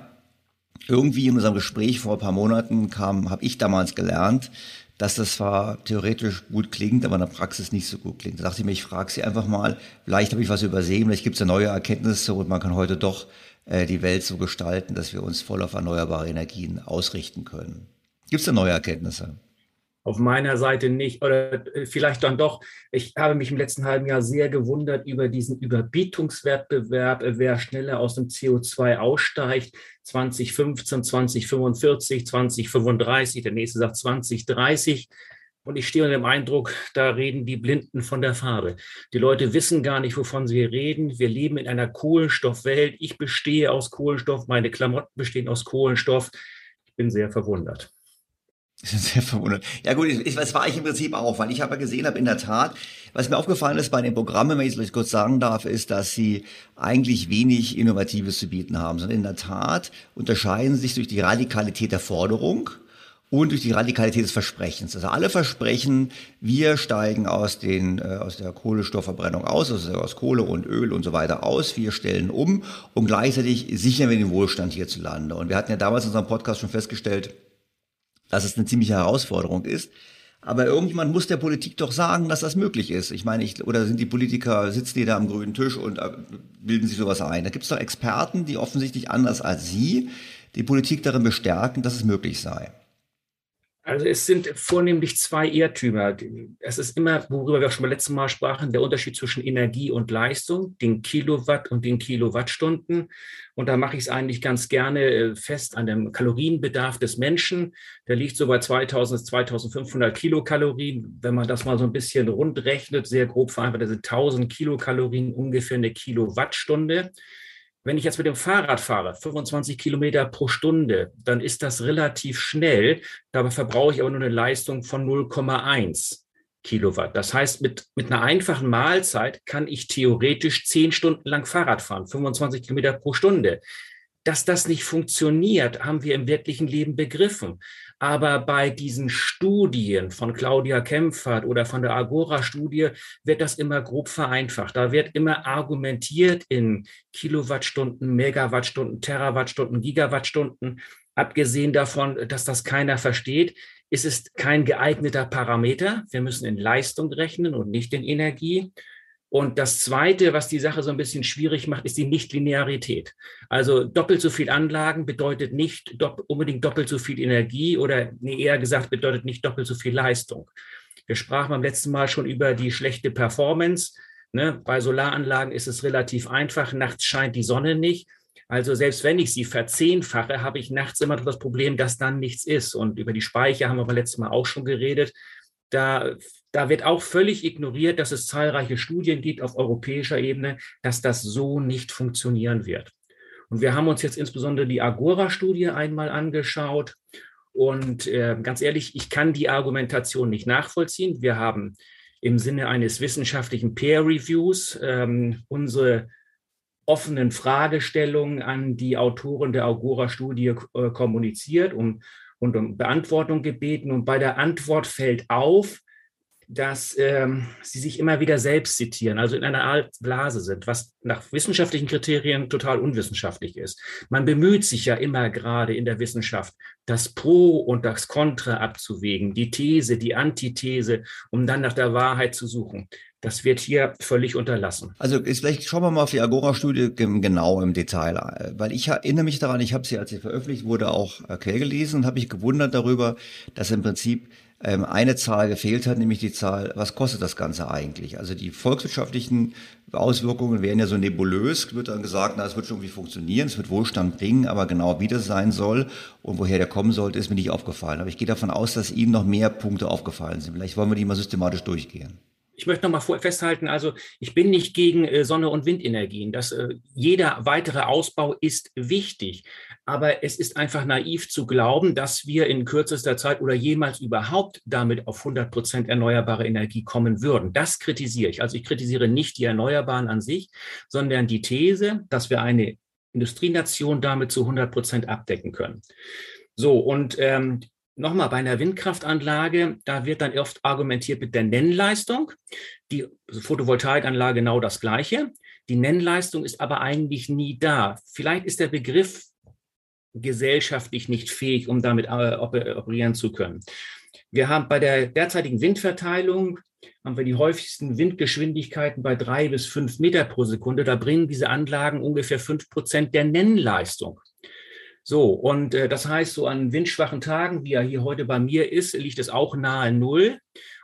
irgendwie in unserem Gespräch vor ein paar Monaten kam, habe ich damals gelernt, dass das zwar theoretisch gut klingt, aber in der Praxis nicht so gut klingt. Da dachte ich mir, ich frage Sie einfach mal, vielleicht habe ich was übersehen, vielleicht gibt es ja neue Erkenntnisse und man kann heute doch äh, die Welt so gestalten, dass wir uns voll auf erneuerbare Energien ausrichten können. Gibt es da neue Erkenntnisse? Auf meiner Seite nicht oder äh, vielleicht dann doch. Ich habe mich im letzten halben Jahr sehr gewundert über diesen Überbietungswettbewerb, äh, wer schneller aus dem CO2 aussteigt. 2015, 2045, 2035, der nächste sagt 2030. Und ich stehe unter dem Eindruck, da reden die Blinden von der Farbe. Die Leute wissen gar nicht, wovon sie reden. Wir leben in einer Kohlenstoffwelt. Ich bestehe aus Kohlenstoff, meine Klamotten bestehen aus Kohlenstoff. Ich bin sehr verwundert. Sehr verwundert. Ja gut, ich, das war ich im Prinzip auch, weil ich aber gesehen habe, in der Tat, was mir aufgefallen ist bei den Programmen, wenn ich es kurz sagen darf, ist, dass sie eigentlich wenig Innovatives zu bieten haben, sondern in der Tat unterscheiden sich durch die Radikalität der Forderung und durch die Radikalität des Versprechens. Also alle versprechen, wir steigen aus, den, äh, aus der Kohlenstoffverbrennung aus, also aus Kohle und Öl und so weiter aus, wir stellen um und gleichzeitig sichern wir den Wohlstand hierzulande. Und wir hatten ja damals in unserem Podcast schon festgestellt, dass es eine ziemliche Herausforderung ist. Aber irgendjemand muss der Politik doch sagen, dass das möglich ist. Ich meine, ich, oder sind die Politiker, sitzen die da am grünen Tisch und äh, bilden sich sowas ein? Da gibt es doch Experten, die offensichtlich anders als Sie die Politik darin bestärken, dass es möglich sei. Also es sind vornehmlich zwei Irrtümer. Es ist immer, worüber wir auch schon beim letzten Mal sprachen, der Unterschied zwischen Energie und Leistung, den Kilowatt und den Kilowattstunden. Und da mache ich es eigentlich ganz gerne äh, fest an dem Kalorienbedarf des Menschen. Der liegt so bei 2000 bis 2500 Kilokalorien. Wenn man das mal so ein bisschen rund rechnet, sehr grob vereinfacht, das sind 1000 Kilokalorien ungefähr eine Kilowattstunde. Wenn ich jetzt mit dem Fahrrad fahre, 25 Kilometer pro Stunde, dann ist das relativ schnell. Dabei verbrauche ich aber nur eine Leistung von 0,1 Kilowatt. Das heißt, mit, mit einer einfachen Mahlzeit kann ich theoretisch zehn Stunden lang Fahrrad fahren, 25 Kilometer pro Stunde. Dass das nicht funktioniert, haben wir im wirklichen Leben begriffen. Aber bei diesen Studien von Claudia Kempfert oder von der Agora-Studie wird das immer grob vereinfacht. Da wird immer argumentiert in Kilowattstunden, Megawattstunden, Terawattstunden, Gigawattstunden. Abgesehen davon, dass das keiner versteht, ist es kein geeigneter Parameter. Wir müssen in Leistung rechnen und nicht in Energie. Und das Zweite, was die Sache so ein bisschen schwierig macht, ist die Nichtlinearität. Also doppelt so viel Anlagen bedeutet nicht dopp unbedingt doppelt so viel Energie oder nee, eher gesagt bedeutet nicht doppelt so viel Leistung. Wir sprachen beim letzten Mal schon über die schlechte Performance. Ne? Bei Solaranlagen ist es relativ einfach. Nachts scheint die Sonne nicht. Also selbst wenn ich sie verzehnfache, habe ich nachts immer das Problem, dass dann nichts ist. Und über die Speicher haben wir beim letzten Mal auch schon geredet. Da Da wird auch völlig ignoriert, dass es zahlreiche Studien gibt auf europäischer Ebene, dass das so nicht funktionieren wird. Und wir haben uns jetzt insbesondere die Agora-Studie einmal angeschaut. Und äh, ganz ehrlich, ich kann die Argumentation nicht nachvollziehen. Wir haben im Sinne eines wissenschaftlichen Peer Reviews ähm, unsere offenen Fragestellungen an die Autoren der Agora-Studie äh, kommuniziert und, und um Beantwortung gebeten. Und bei der Antwort fällt auf, dass ähm, sie sich immer wieder selbst zitieren, also in einer Art Blase sind, was nach wissenschaftlichen Kriterien total unwissenschaftlich ist. Man bemüht sich ja immer gerade in der Wissenschaft, das Pro und das Contra abzuwägen, die These, die Antithese, um dann nach der Wahrheit zu suchen. Das wird hier völlig unterlassen. Also ist, vielleicht schauen wir mal auf die Agora-Studie genau im Detail, weil ich erinnere mich daran, ich habe sie, als sie veröffentlicht wurde, auch äh, quergelesen und habe mich gewundert darüber, dass im Prinzip ähm, eine Zahl gefehlt hat, nämlich die Zahl, was kostet das Ganze eigentlich? Also die volkswirtschaftlichen Auswirkungen wären ja so nebulös, wird dann gesagt, na, es wird schon irgendwie funktionieren, es wird Wohlstand bringen, aber genau wie das sein soll und woher der kommen sollte, ist mir nicht aufgefallen. Aber ich gehe davon aus, dass Ihnen noch mehr Punkte aufgefallen sind. Vielleicht wollen wir die mal systematisch durchgehen ich möchte noch mal festhalten, also ich bin nicht gegen äh, Sonne- und Windenergien. Das, äh, jeder weitere Ausbau ist wichtig. Aber es ist einfach naiv zu glauben, dass wir in kürzester Zeit oder jemals überhaupt damit auf 100 Prozent erneuerbare Energie kommen würden. Das kritisiere ich. Also ich kritisiere nicht die Erneuerbaren an sich, sondern die These, dass wir eine Industrienation damit zu 100 Prozent abdecken können. So, und ähm, nochmal bei einer Windkraftanlage, da wird dann oft argumentiert mit der Nennleistung. Die Photovoltaikanlage genau das Gleiche. Die Nennleistung ist aber eigentlich nie da. Vielleicht ist der Begriff gesellschaftlich nicht fähig, um damit äh, operieren zu können. Wir haben bei der derzeitigen Windverteilung haben wir die häufigsten Windgeschwindigkeiten bei drei bis fünf Meter pro Sekunde. Da bringen diese Anlagen ungefähr fünf Prozent der Nennleistung. So, und äh, das heißt, so an windschwachen Tagen, wie er hier heute bei mir ist, liegt es auch nahe Null.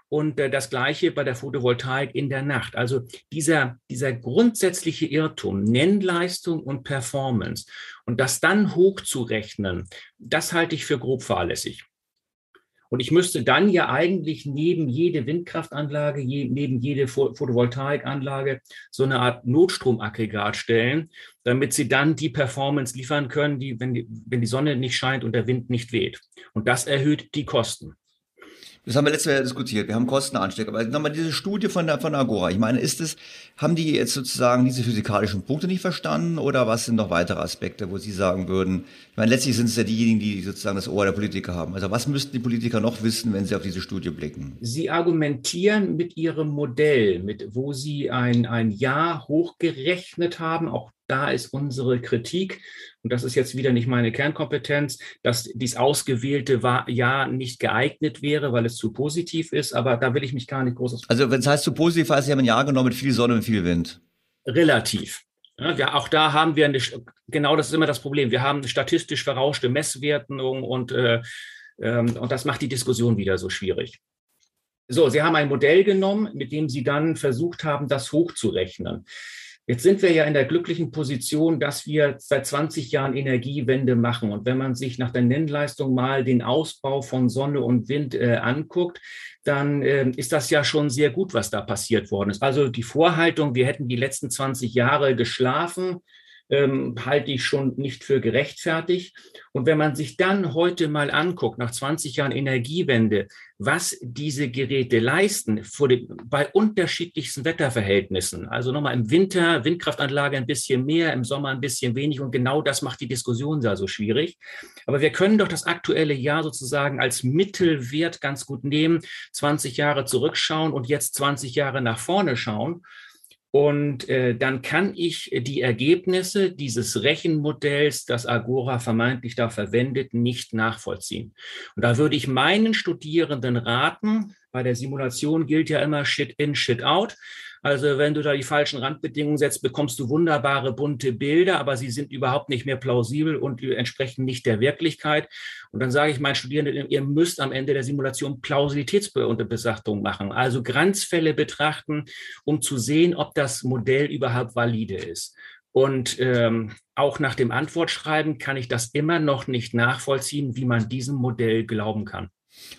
Und äh, das Gleiche bei der Photovoltaik in der Nacht. Also dieser, dieser grundsätzliche Irrtum, Nennleistung und Performance und das dann hochzurechnen, das halte ich für grob fahrlässig. Und ich müsste dann ja eigentlich neben jede Windkraftanlage, je, neben jede Photovoltaikanlage so eine Art Notstromaggregat stellen, damit sie dann die Performance liefern können, die, wenn, die, wenn die Sonne nicht scheint und der Wind nicht weht. Und das erhöht die Kosten. Das haben wir letztes Jahr diskutiert. Wir haben Kostenanstieg. Aber nochmal diese Studie von, der, von Agora. Ich meine, ist es, haben die jetzt sozusagen diese physikalischen Punkte nicht verstanden oder was sind noch weitere Aspekte, wo Sie sagen würden, ich meine, letztlich sind es ja diejenigen, die sozusagen das Ohr der Politiker haben. Also was müssten die Politiker noch wissen, wenn sie auf diese Studie blicken? Sie argumentieren mit ihrem Modell, mit, wo sie ein, ein Jahr hochgerechnet haben, auch da ist unsere Kritik, und das ist jetzt wieder nicht meine Kernkompetenz, dass dies ausgewählte Jahr nicht geeignet wäre, weil es zu positiv ist, aber da will ich mich gar nicht groß. Also wenn es heißt zu positiv, heißt, Sie haben ein Jahr genommen mit viel Sonne und viel Wind. Relativ. Ja, auch da haben wir eine, genau das ist immer das Problem. Wir haben statistisch verrauschte Messwerten und, äh, ähm, und das macht die Diskussion wieder so schwierig. So, Sie haben ein Modell genommen, mit dem Sie dann versucht haben, das hochzurechnen. Jetzt sind wir ja in der glücklichen Position, dass wir seit 20 Jahren Energiewende machen. Und wenn man sich nach der Nennleistung mal den Ausbau von Sonne und Wind äh, anguckt, dann äh, ist das ja schon sehr gut, was da passiert worden ist. Also die Vorhaltung, wir hätten die letzten 20 Jahre geschlafen, ähm, halte ich schon nicht für gerechtfertigt. Und wenn man sich dann heute mal anguckt, nach 20 Jahren Energiewende, was diese Geräte leisten dem, bei unterschiedlichsten Wetterverhältnissen, also nochmal im Winter Windkraftanlage ein bisschen mehr, im Sommer ein bisschen wenig und genau das macht die Diskussion da so schwierig. Aber wir können doch das aktuelle Jahr sozusagen als Mittelwert ganz gut nehmen, 20 Jahre zurückschauen und jetzt 20 Jahre nach vorne schauen. Und äh, dann kann ich die Ergebnisse dieses Rechenmodells, das Agora vermeintlich da verwendet, nicht nachvollziehen. Und da würde ich meinen Studierenden raten, bei der Simulation gilt ja immer Shit in, Shit out. Also wenn du da die falschen Randbedingungen setzt, bekommst du wunderbare bunte Bilder, aber sie sind überhaupt nicht mehr plausibel und entsprechen nicht der Wirklichkeit. Und dann sage ich meinen Studierenden, ihr müsst am Ende der Simulation Plausibilitätsbesachtung machen, also Grenzfälle betrachten, um zu sehen, ob das Modell überhaupt valide ist. Und ähm, auch nach dem Antwortschreiben kann ich das immer noch nicht nachvollziehen, wie man diesem Modell glauben kann.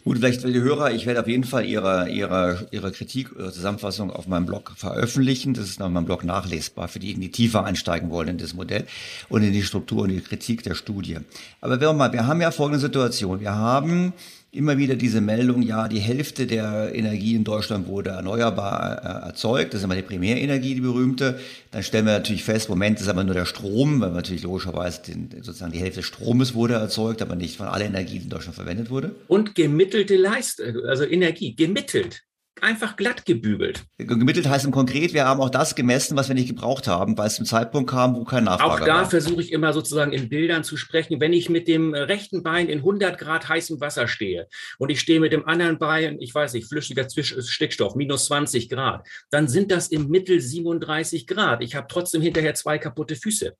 Gut, vielleicht die Hörer, ich werde auf jeden Fall Ihre, Ihre, Ihre Kritik, Ihre Zusammenfassung auf meinem Blog veröffentlichen. Das ist auf meinem Blog nachlesbar für diejenigen, die tiefer einsteigen wollen in das Modell und in die Struktur und die Kritik der Studie. Aber wir, mal, wir haben ja folgende Situation. Wir haben immer wieder diese Meldung, ja, die Hälfte der Energie in Deutschland wurde erneuerbar äh, erzeugt. Das ist immer die Primärenergie, die berühmte. Dann stellen wir natürlich fest, Moment, das ist aber nur der Strom, weil natürlich logischerweise den, sozusagen die Hälfte des Stromes wurde erzeugt, aber nicht von aller Energie, die in Deutschland verwendet wurde. Und gemittelte Leistung, also Energie, gemittelt einfach glatt gebügelt. Gemittelt heißt im Konkret, wir haben auch das gemessen, was wir nicht gebraucht haben, weil es zum Zeitpunkt kam, wo kein Nachfrage war. Auch da versuche ich immer sozusagen in Bildern zu sprechen. Wenn ich mit dem rechten Bein in 100 Grad heißem Wasser stehe und ich stehe mit dem anderen Bein, ich weiß nicht, flüssiger Stickstoff, minus 20 Grad, dann sind das im Mittel 37 Grad. Ich habe trotzdem hinterher zwei kaputte Füße.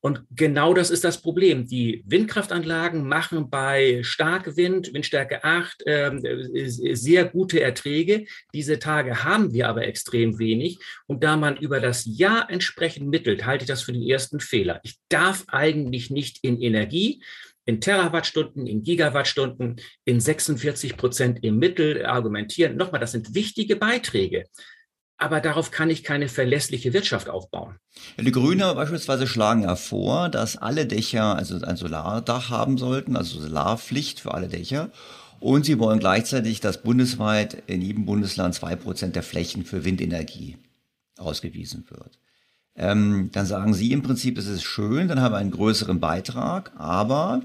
Und genau das ist das Problem. Die Windkraftanlagen machen bei Starkwind, Windstärke 8, äh, sehr gute Erträge. Diese Tage haben wir aber extrem wenig. Und da man über das Jahr entsprechend mittelt, halte ich das für den ersten Fehler. Ich darf eigentlich nicht in Energie, in Terawattstunden, in Gigawattstunden, in 46 Prozent im Mittel argumentieren. Nochmal, das sind wichtige Beiträge aber darauf kann ich keine verlässliche Wirtschaft aufbauen. Die Grüne beispielsweise schlagen ja vor, dass alle Dächer also ein Solardach haben sollten, also Solarpflicht für alle Dächer. Und sie wollen gleichzeitig, dass bundesweit in jedem Bundesland zwei Prozent der Flächen für Windenergie ausgewiesen wird. Ähm, dann sagen Sie im Prinzip, das ist schön, dann haben wir einen größeren Beitrag, aber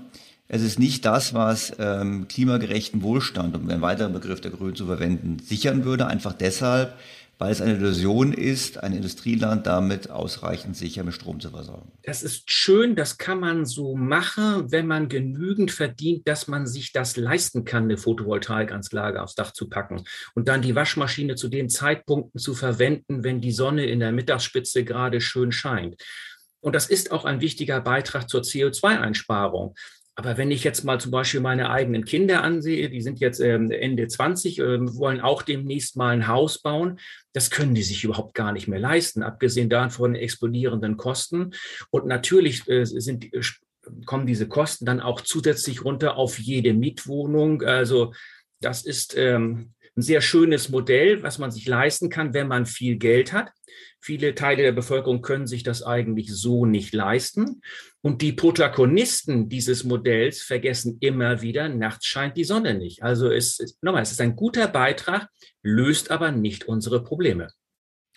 es ist nicht das, was ähm, klimagerechten Wohlstand, um einen weiteren Begriff der Grünen zu verwenden, sichern würde, einfach deshalb, weil es eine Illusion ist, ein Industrieland damit ausreichend sicher mit Strom zu versorgen. Das ist schön, das kann man so machen, wenn man genügend verdient, dass man sich das leisten kann, eine Photovoltaikanlage aufs Dach zu packen und dann die Waschmaschine zu den Zeitpunkten zu verwenden, wenn die Sonne in der Mittagsspitze gerade schön scheint. Und das ist auch ein wichtiger Beitrag zur CO2-Einsparung. Aber wenn ich jetzt mal zum Beispiel meine eigenen Kinder ansehe, die sind jetzt ähm, Ende 20, äh, wollen auch demnächst mal ein Haus bauen, das können die sich überhaupt gar nicht mehr leisten, abgesehen davon explodierenden Kosten. Und natürlich äh, sind, äh, kommen diese Kosten dann auch zusätzlich runter auf jede Mietwohnung. Also das ist ähm, ein sehr schönes Modell, was man sich leisten kann, wenn man viel Geld hat. Viele Teile der Bevölkerung können sich das eigentlich so nicht leisten. Und die Protagonisten dieses Modells vergessen immer wieder, nachts scheint die Sonne nicht. Also es ist, nochmal, es ist ein guter Beitrag, löst aber nicht unsere Probleme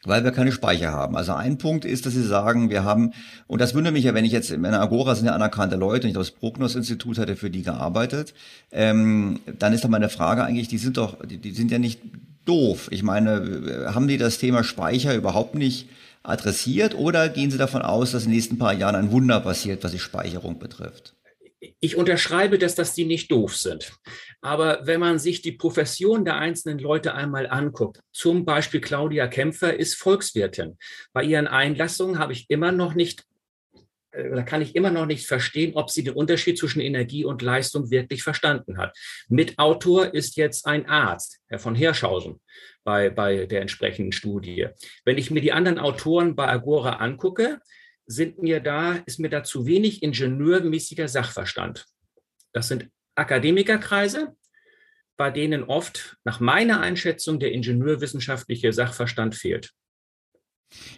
weil wir keine Speicher haben. Also ein Punkt ist, dass Sie sagen, wir haben, und das wundert mich ja, wenn ich jetzt, meine Agora sind ja anerkannte Leute, und ich das Prognos-Institut hatte für die gearbeitet, ähm, dann ist doch meine Frage eigentlich, die sind doch, die, die sind ja nicht doof. Ich meine, haben die das Thema Speicher überhaupt nicht adressiert oder gehen Sie davon aus, dass in den nächsten paar Jahren ein Wunder passiert, was die Speicherung betrifft? Ich unterschreibe, dass das die nicht doof sind. Aber wenn man sich die Profession der einzelnen Leute einmal anguckt, zum Beispiel Claudia Kämpfer ist Volkswirtin. Bei ihren Einlassungen habe ich immer noch nicht da kann ich immer noch nicht verstehen, ob sie den Unterschied zwischen Energie und Leistung wirklich verstanden hat. Mitautor ist jetzt ein Arzt, Herr von Hirschhausen, bei, bei der entsprechenden Studie. Wenn ich mir die anderen Autoren bei Agora angucke, sind mir da, ist mir da zu wenig ingenieurmäßiger Sachverstand. Das sind Akademikerkreise, bei denen oft nach meiner Einschätzung der ingenieurwissenschaftliche Sachverstand fehlt.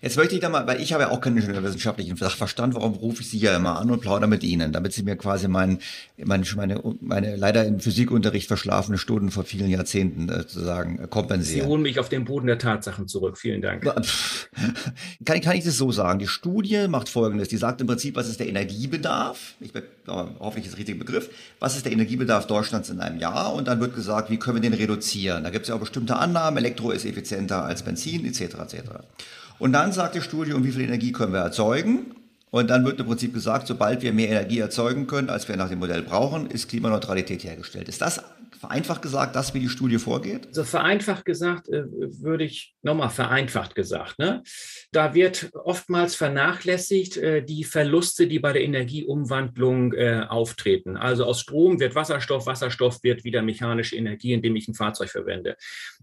Jetzt möchte ich da mal, weil ich habe ja auch keinen ingenieurwissenschaftlichen Sachverstand, warum rufe ich Sie ja immer an und plaudere mit Ihnen, damit Sie mir quasi mein, meine, meine, meine leider im Physikunterricht verschlafene Stunden vor vielen Jahrzehnten äh, sozusagen äh, kompensieren. Sie holen mich auf den Boden der Tatsachen zurück. Vielen Dank. Kann, kann ich das so sagen? Die Studie macht Folgendes. Die sagt im Prinzip, was ist der Energiebedarf? Ich hoffe, ich ist der richtige Begriff. Was ist der Energiebedarf Deutschlands in einem Jahr? Und dann wird gesagt, wie können wir den reduzieren? Da gibt es ja auch bestimmte Annahmen. Elektro ist effizienter als Benzin, etc. etc. Und dann sagt die Studie, um wie viel Energie können wir erzeugen? Und dann wird im Prinzip gesagt, sobald wir mehr Energie erzeugen können, als wir nach dem Modell brauchen, ist Klimaneutralität hergestellt. Ist das vereinfacht gesagt das, wie die Studie vorgeht? Also vereinfacht gesagt äh, würde ich, nochmal vereinfacht gesagt, ne? da wird oftmals vernachlässigt äh, die Verluste, die bei der Energieumwandlung äh, auftreten. Also aus Strom wird Wasserstoff, Wasserstoff wird wieder mechanische Energie, indem ich ein Fahrzeug verwende.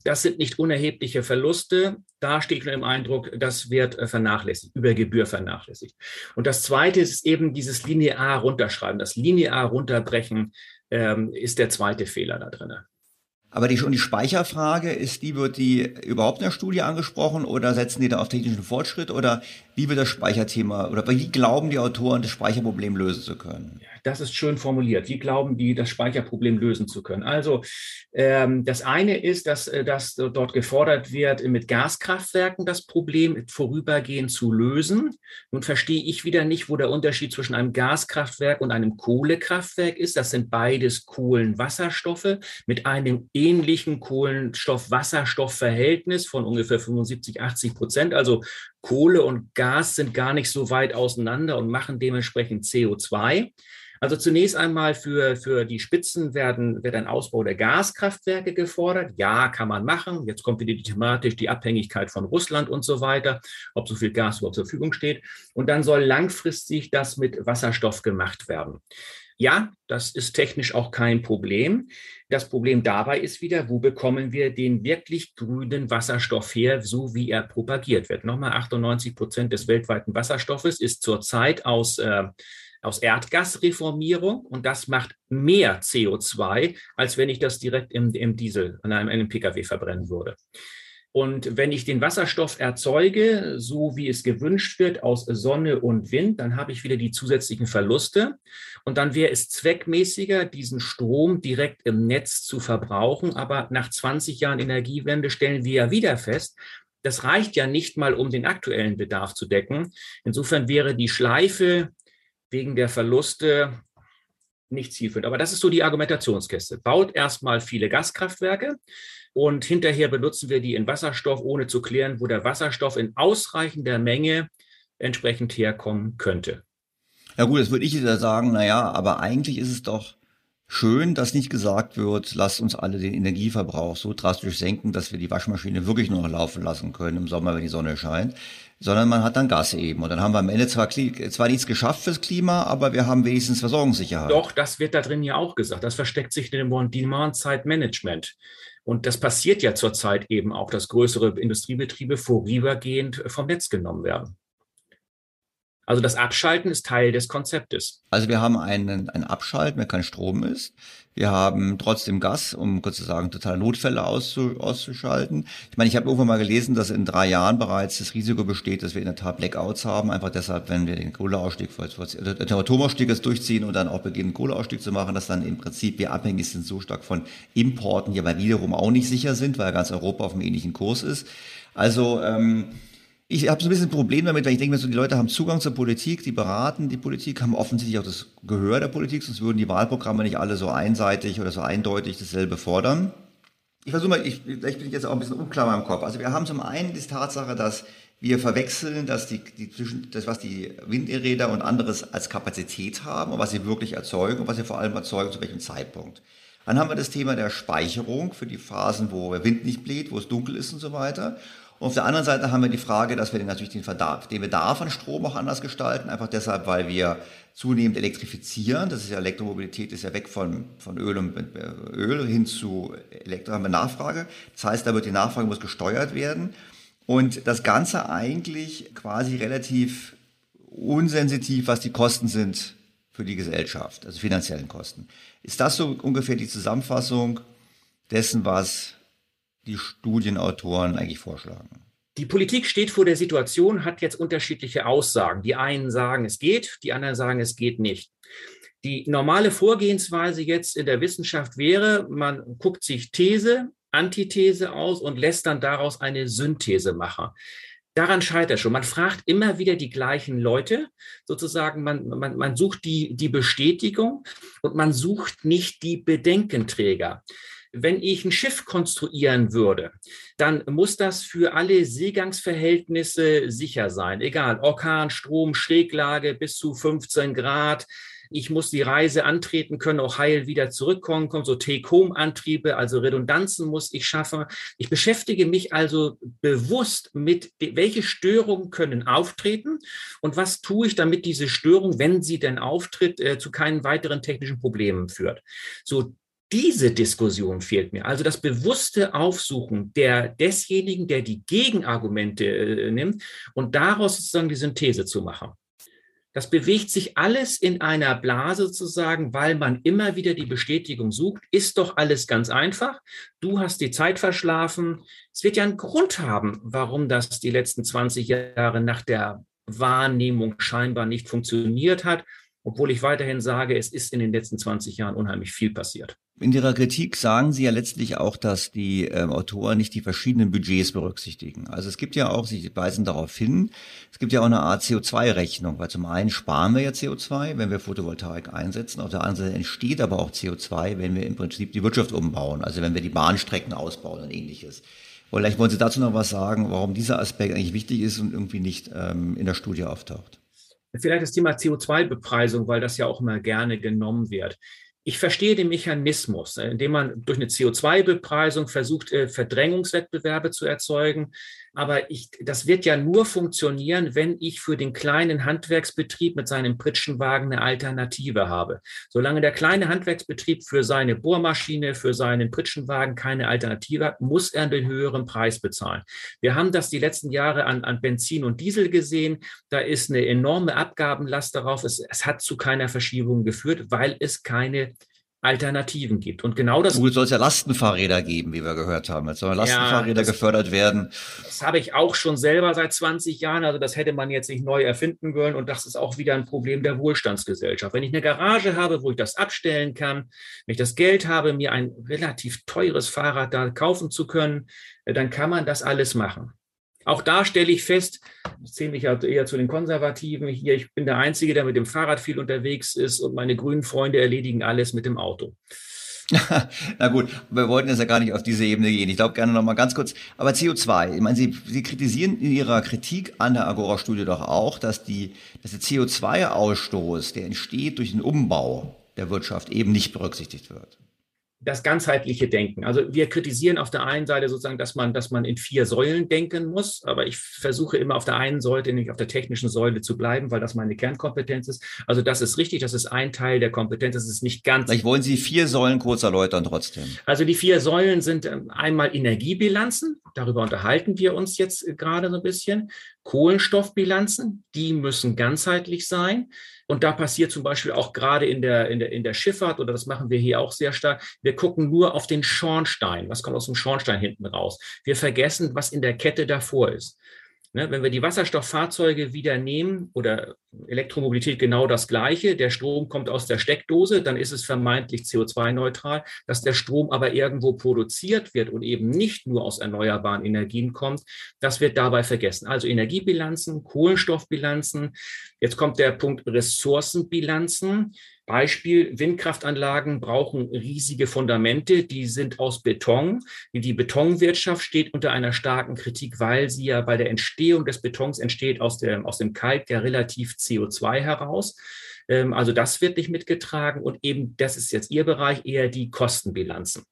Das sind nicht unerhebliche Verluste. Da steht nur im Eindruck, das wird äh, vernachlässigt, über Gebühr vernachlässigt. Und das Zweite ist eben dieses linear runterschreiben, das linear runterbrechen ähm, ist der zweite Fehler da drin. Aber die, schon die Speicherfrage, ist die, wird die überhaupt in der Studie angesprochen oder setzen die da auf technischen Fortschritt oder wie wird das Speicherthema oder wie glauben die Autoren, das Speicherproblem lösen zu können? Das ist schön formuliert. Wie glauben die, das Speicherproblem lösen zu können? Also ähm, das eine ist, dass, äh, dass dort gefordert wird, mit Gaskraftwerken das Problem vorübergehend zu lösen. Nun verstehe ich wieder nicht, wo der Unterschied zwischen einem Gaskraftwerk und einem Kohlekraftwerk ist. Das sind beides Kohlenwasserstoffe mit einem ähnlichen Kohlenstoff-Wasserstoff-Verhältnis von ungefähr 75, 80 Prozent. Also Kohle und Gas sind gar nicht so weit auseinander und machen dementsprechend CO2. Also zunächst einmal für, für die Spitzen werden, wird ein Ausbau der Gaskraftwerke gefordert. Ja, kann man machen. Jetzt kommt wieder die Thematik, die Abhängigkeit von Russland und so weiter, ob so viel Gas überhaupt zur Verfügung steht. Und dann soll langfristig das mit Wasserstoff gemacht werden. Ja, das ist technisch auch kein Problem. Das Problem dabei ist wieder, wo bekommen wir den wirklich grünen Wasserstoff her, so wie er propagiert wird. Nochmal 98 Prozent des weltweiten Wasserstoffes ist zurzeit aus, äh, aus Erdgasreformierung und das macht mehr CO2, als wenn ich das direkt im, im Diesel an einem, einem Pkw verbrennen würde. Und wenn ich den Wasserstoff erzeuge, so wie es gewünscht wird, aus Sonne und Wind, dann habe ich wieder die zusätzlichen Verluste. Und dann wäre es zweckmäßiger, diesen Strom direkt im Netz zu verbrauchen. Aber nach 20 Jahren Energiewende stellen wir ja wieder fest, das reicht ja nicht mal, um den aktuellen Bedarf zu decken. Insofern wäre die Schleife wegen der Verluste nicht zielführend. Aber das ist so die Argumentationskiste. Baut erstmal viele Gaskraftwerke und hinterher benutzen wir die in Wasserstoff, ohne zu klären, wo der Wasserstoff in ausreichender Menge entsprechend herkommen könnte. Ja gut, jetzt würde ich wieder sagen, naja, aber eigentlich ist es doch schön, dass nicht gesagt wird, lasst uns alle den Energieverbrauch so drastisch senken, dass wir die Waschmaschine wirklich nur noch laufen lassen können im Sommer, wenn die Sonne scheint, sondern man hat dann Gas eben. Und dann haben wir am Ende zwar, zwar nichts geschafft fürs Klima, aber wir haben wenigstens Versorgungssicherheit. Doch, das wird da drin ja auch gesagt. Das versteckt sich in dem Demand-Side-Management. Und das passiert ja zurzeit eben auch, dass größere Industriebetriebe vorübergehend vom Netz genommen werden. Also das Abschalten ist Teil des Konzeptes. Also wir haben einen, ein Abschalten, wenn kein Strom ist. Wir haben trotzdem Gas, um kurz zu sagen, totale Notfälle auszu, auszuschalten. Ich meine, ich habe irgendwann mal gelesen, dass in drei Jahren bereits das Risiko besteht, dass wir in der Tat Blackouts haben. Einfach deshalb, wenn wir den Kohleausstieg, den Atomausstieg jetzt durchziehen und dann auch beginnen, Kohleausstieg zu machen, dass dann im Prinzip wir abhängig sind so stark von Importen, die aber wiederum auch nicht sicher sind, weil ganz Europa auf einem ähnlichen Kurs ist. Also ähm, ich habe so ein bisschen ein Problem damit, weil ich denke, so die Leute haben Zugang zur Politik, die beraten die Politik, haben offensichtlich auch das Gehör der Politik, sonst würden die Wahlprogramme nicht alle so einseitig oder so eindeutig dasselbe fordern. Ich versuche mal, ich, vielleicht bin ich jetzt auch ein bisschen unklar in meinem Kopf. Also wir haben zum einen die Tatsache, dass wir verwechseln, dass die, die zwischen das, was die Windräder und anderes als Kapazität haben und was sie wirklich erzeugen und was sie vor allem erzeugen, zu welchem Zeitpunkt. Dann haben wir das Thema der Speicherung für die Phasen, wo der Wind nicht bläht, wo es dunkel ist und so weiter. Und auf der anderen Seite haben wir die Frage, dass wir den, natürlich den, Verdarf, den Bedarf an Strom auch anders gestalten, einfach deshalb, weil wir zunehmend elektrifizieren. Das ist ja Elektromobilität, ist ja weg von, von Öl und äh, Öl hin zu Elektro, haben wir Nachfrage. Das heißt, da wird die Nachfrage muss gesteuert werden. Und das Ganze eigentlich quasi relativ unsensitiv, was die Kosten sind für die Gesellschaft, also finanziellen Kosten. Ist das so ungefähr die Zusammenfassung dessen, was die Studienautoren eigentlich vorschlagen? Die Politik steht vor der Situation, hat jetzt unterschiedliche Aussagen. Die einen sagen, es geht, die anderen sagen, es geht nicht. Die normale Vorgehensweise jetzt in der Wissenschaft wäre, man guckt sich These, Antithese aus und lässt dann daraus eine Synthese machen. Daran scheitert schon. Man fragt immer wieder die gleichen Leute, sozusagen, man, man, man sucht die, die Bestätigung und man sucht nicht die Bedenkenträger wenn ich ein Schiff konstruieren würde, dann muss das für alle Seegangsverhältnisse sicher sein. Egal, Orkan, Strom, Schräglage bis zu 15 Grad. Ich muss die Reise antreten können, auch heil wieder zurückkommen, kommen so Take-Home-Antriebe, also Redundanzen muss ich schaffen. Ich beschäftige mich also bewusst mit, welche Störungen können auftreten und was tue ich, damit diese Störung, wenn sie denn auftritt, äh, zu keinen weiteren technischen Problemen führt. So diese Diskussion fehlt mir. Also das bewusste Aufsuchen der, desjenigen, der die Gegenargumente äh, nimmt und daraus sozusagen die Synthese zu machen. Das bewegt sich alles in einer Blase sozusagen, weil man immer wieder die Bestätigung sucht. Ist doch alles ganz einfach. Du hast die Zeit verschlafen. Es wird ja einen Grund haben, warum das die letzten 20 Jahre nach der Wahrnehmung scheinbar nicht funktioniert hat obwohl ich weiterhin sage, es ist in den letzten 20 Jahren unheimlich viel passiert. In Ihrer Kritik sagen Sie ja letztlich auch, dass die ähm, Autoren nicht die verschiedenen Budgets berücksichtigen. Also es gibt ja auch, Sie weisen darauf hin, es gibt ja auch eine Art CO2-Rechnung, weil zum einen sparen wir ja CO2, wenn wir Photovoltaik einsetzen, auf der anderen Seite entsteht aber auch CO2, wenn wir im Prinzip die Wirtschaft umbauen, also wenn wir die Bahnstrecken ausbauen und ähnliches. Vielleicht wollen Sie dazu noch was sagen, warum dieser Aspekt eigentlich wichtig ist und irgendwie nicht ähm, in der Studie auftaucht. Vielleicht das Thema CO2-Bepreisung, weil das ja auch immer gerne genommen wird. Ich verstehe den Mechanismus, indem man durch eine CO2-Bepreisung versucht, äh, Verdrängungswettbewerbe zu erzeugen. Aber ich, das wird ja nur funktionieren, wenn ich für den kleinen Handwerksbetrieb mit seinem Pritschenwagen eine Alternative habe. Solange der kleine Handwerksbetrieb für seine Bohrmaschine, für seinen Pritschenwagen keine Alternative hat, muss er einen höheren Preis bezahlen. Wir haben das die letzten Jahre an, an Benzin und Diesel gesehen. Da ist eine enorme Abgabenlast darauf. Es, es hat zu keiner Verschiebung geführt, weil es keine Alternativen gibt. Und genau das. Gut, soll es ja Lastenfahrräder geben, wie wir gehört haben. Jetzt sollen Lastenfahrräder ja, das, gefördert werden. Das habe ich auch schon selber seit 20 Jahren. Also das hätte man jetzt nicht neu erfinden wollen. Und das ist auch wieder ein Problem der Wohlstandsgesellschaft. Wenn ich eine Garage habe, wo ich das abstellen kann, wenn ich das Geld habe, mir ein relativ teures Fahrrad da kaufen zu können, dann kann man das alles machen. Auch da stelle ich fest, ich zähle mich ja eher zu den Konservativen hier, ich bin der Einzige, der mit dem Fahrrad viel unterwegs ist und meine grünen Freunde erledigen alles mit dem Auto. Na gut, wir wollten jetzt ja gar nicht auf diese Ebene gehen. Ich glaube gerne noch mal ganz kurz. Aber CO2, ich meine, Sie, Sie kritisieren in Ihrer Kritik an der Agora-Studie doch auch, dass, die, dass der CO2-Ausstoß, der entsteht durch den Umbau der Wirtschaft, eben nicht berücksichtigt wird das ganzheitliche Denken. Also wir kritisieren auf der einen Seite sozusagen, dass man, dass man in vier Säulen denken muss, aber ich versuche immer auf der einen Säule, nämlich auf der technischen Säule zu bleiben, weil das meine Kernkompetenz ist. Also das ist richtig, das ist ein Teil der Kompetenz, das ist nicht ganz. Vielleicht wollen Sie vier Säulen kurz erläutern trotzdem. Also die vier Säulen sind ähm, einmal Energiebilanzen, darüber unterhalten wir uns jetzt äh, gerade so ein bisschen. Kohlenstoffbilanzen, die müssen ganzheitlich sein. Und da passiert zum Beispiel auch gerade in der, in der, in der Schifffahrt, oder das machen wir hier auch sehr stark, wir gucken nur auf den Schornstein. Was kommt aus dem Schornstein hinten raus? Wir vergessen, was in der Kette davor ist. Ne, wenn wir die Wasserstofffahrzeuge wieder nehmen oder Elektromobilität genau das Gleiche, der Strom kommt aus der Steckdose, dann ist es vermeintlich CO2-neutral. Dass der Strom aber irgendwo produziert wird und eben nicht nur aus erneuerbaren Energien kommt, das wird dabei vergessen. Also Energiebilanzen, Kohlenstoffbilanzen. Jetzt kommt der Punkt Ressourcenbilanzen. Beispiel, Windkraftanlagen brauchen riesige Fundamente, die sind aus Beton. Die Betonwirtschaft steht unter einer starken Kritik, weil sie ja bei der Entstehung des Betons entsteht aus dem, aus dem Kalk ja relativ CO2 heraus. Ähm, also das wird nicht mitgetragen und eben, das ist jetzt Ihr Bereich, eher die Kostenbilanzen.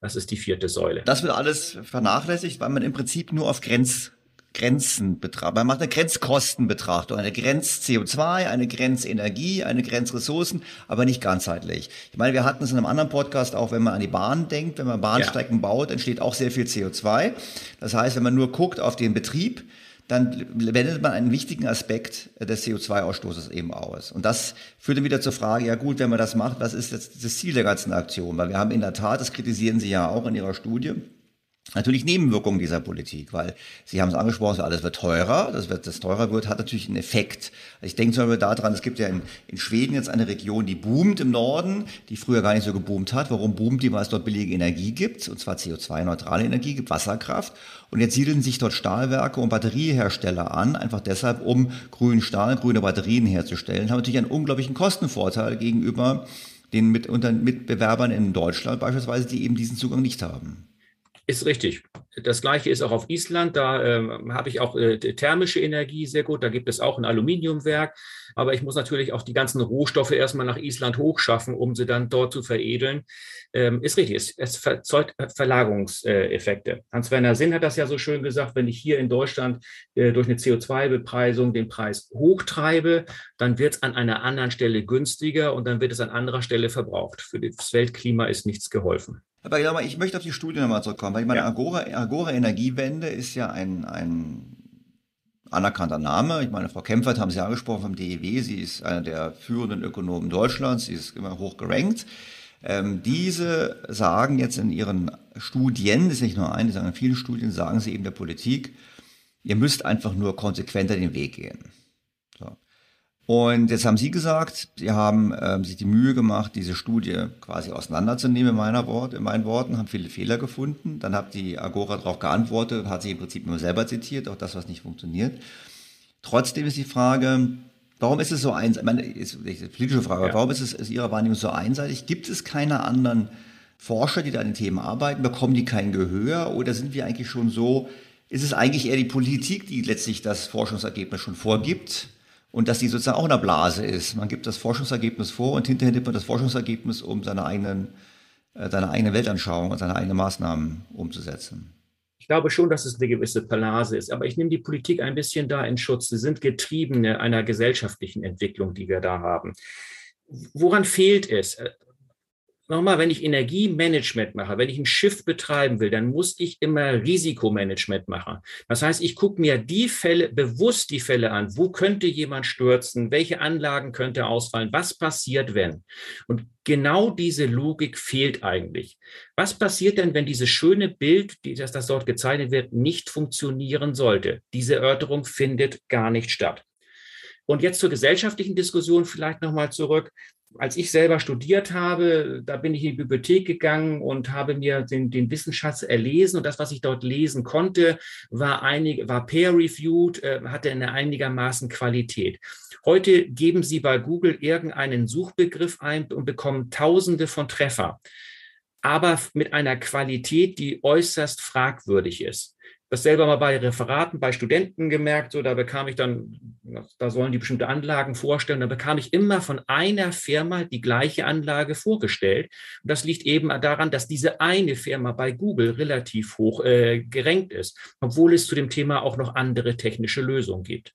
Das ist die vierte Säule. Das wird alles vernachlässigt, weil man im Prinzip nur auf Grenz Grenzen betrachtet. Man macht eine Grenzkostenbetrachtung, eine Grenz-CO2, eine Grenzenergie, eine Grenzressourcen, aber nicht ganzheitlich. Ich meine, wir hatten es in einem anderen Podcast auch, wenn man an die Bahn denkt, wenn man Bahnstrecken ja. baut, entsteht auch sehr viel CO2. Das heißt, wenn man nur guckt auf den Betrieb, dann wendet man einen wichtigen Aspekt des CO2-Ausstoßes eben aus. Und das führt dann wieder zur Frage, ja gut, wenn man das macht, was ist jetzt das Ziel der ganzen Aktion? Weil wir haben in der Tat, das kritisieren Sie ja auch in Ihrer Studie, natürlich Nebenwirkungen dieser Politik, weil Sie haben es angesprochen, alles wird teurer, das wird, das teurer wird, hat natürlich einen Effekt. Ich denke zum Beispiel daran, es gibt ja in, in Schweden jetzt eine Region, die boomt im Norden, die früher gar nicht so geboomt hat. Warum boomt die? Weil es dort billige Energie gibt, und zwar CO2-neutrale Energie, gibt Wasserkraft. Und jetzt siedeln sich dort Stahlwerke und Batteriehersteller an, einfach deshalb, um grünen Stahl, grüne Batterien herzustellen, haben natürlich einen unglaublichen Kostenvorteil gegenüber den mit, Mitbewerbern in Deutschland beispielsweise, die eben diesen Zugang nicht haben. Ist richtig. Das gleiche ist auch auf Island. Da ähm, habe ich auch äh, thermische Energie sehr gut. Da gibt es auch ein Aluminiumwerk. Aber ich muss natürlich auch die ganzen Rohstoffe erstmal nach Island hochschaffen, um sie dann dort zu veredeln. Ähm, ist richtig. Es, es verzeugt Verlagerungseffekte. Hans-Werner Sinn hat das ja so schön gesagt. Wenn ich hier in Deutschland äh, durch eine CO2-Bepreisung den Preis hochtreibe, dann wird es an einer anderen Stelle günstiger und dann wird es an anderer Stelle verbraucht. Für das Weltklima ist nichts geholfen. Aber ich möchte auf die Studie nochmal zurückkommen, weil ich meine, ja. Agora, Agora Energiewende ist ja ein, ein, anerkannter Name. Ich meine, Frau Kempfert haben Sie angesprochen vom DEW. Sie ist einer der führenden Ökonomen Deutschlands. Sie ist immer hoch gerankt. Ähm, diese sagen jetzt in ihren Studien, das ist nicht nur eine, sondern in vielen Studien sagen sie eben der Politik, ihr müsst einfach nur konsequenter den Weg gehen. Und jetzt haben Sie gesagt, Sie haben ähm, sich die Mühe gemacht, diese Studie quasi auseinanderzunehmen in, meiner Wort, in meinen Worten, haben viele Fehler gefunden. Dann hat die Agora darauf geantwortet, hat sich im Prinzip nur selber zitiert, auch das, was nicht funktioniert. Trotzdem ist die Frage, warum ist es so einseitig, ich meine, ist eine politische Frage, ja. warum ist es aus Ihrer Wahrnehmung so einseitig? Gibt es keine anderen Forscher, die da an den Themen arbeiten? Bekommen die kein Gehör? Oder sind wir eigentlich schon so, ist es eigentlich eher die Politik, die letztlich das Forschungsergebnis schon vorgibt? Und dass die sozusagen auch in der Blase ist. Man gibt das Forschungsergebnis vor und hinterher nimmt man das Forschungsergebnis, um seine eigenen, äh, seine eigene Weltanschauung und seine eigenen Maßnahmen umzusetzen. Ich glaube schon, dass es eine gewisse Blase ist, aber ich nehme die Politik ein bisschen da in Schutz. Sie sind Getriebene einer gesellschaftlichen Entwicklung, die wir da haben. Woran fehlt es? Nochmal, wenn ich Energiemanagement mache, wenn ich ein Schiff betreiben will, dann muss ich immer Risikomanagement machen. Das heißt, ich gucke mir die Fälle, bewusst die Fälle an. Wo könnte jemand stürzen? Welche Anlagen könnte ausfallen? Was passiert, wenn? Und genau diese Logik fehlt eigentlich. Was passiert denn, wenn dieses schöne Bild, das, das dort gezeichnet wird, nicht funktionieren sollte? Diese Erörterung findet gar nicht statt. Und jetzt zur gesellschaftlichen Diskussion vielleicht nochmal zurück. Als ich selber studiert habe, da bin ich in die Bibliothek gegangen und habe mir den, den Wissensschatz erlesen. Und das, was ich dort lesen konnte, war, war peer-reviewed, äh, hatte eine einigermaßen Qualität. Heute geben Sie bei Google irgendeinen Suchbegriff ein und bekommen Tausende von Treffer, aber mit einer Qualität, die äußerst fragwürdig ist das selber mal bei Referaten, bei Studenten gemerkt, so da bekam ich dann, da sollen die bestimmte Anlagen vorstellen, da bekam ich immer von einer Firma die gleiche Anlage vorgestellt. Und das liegt eben daran, dass diese eine Firma bei Google relativ hoch äh, gerankt ist, obwohl es zu dem Thema auch noch andere technische Lösungen gibt.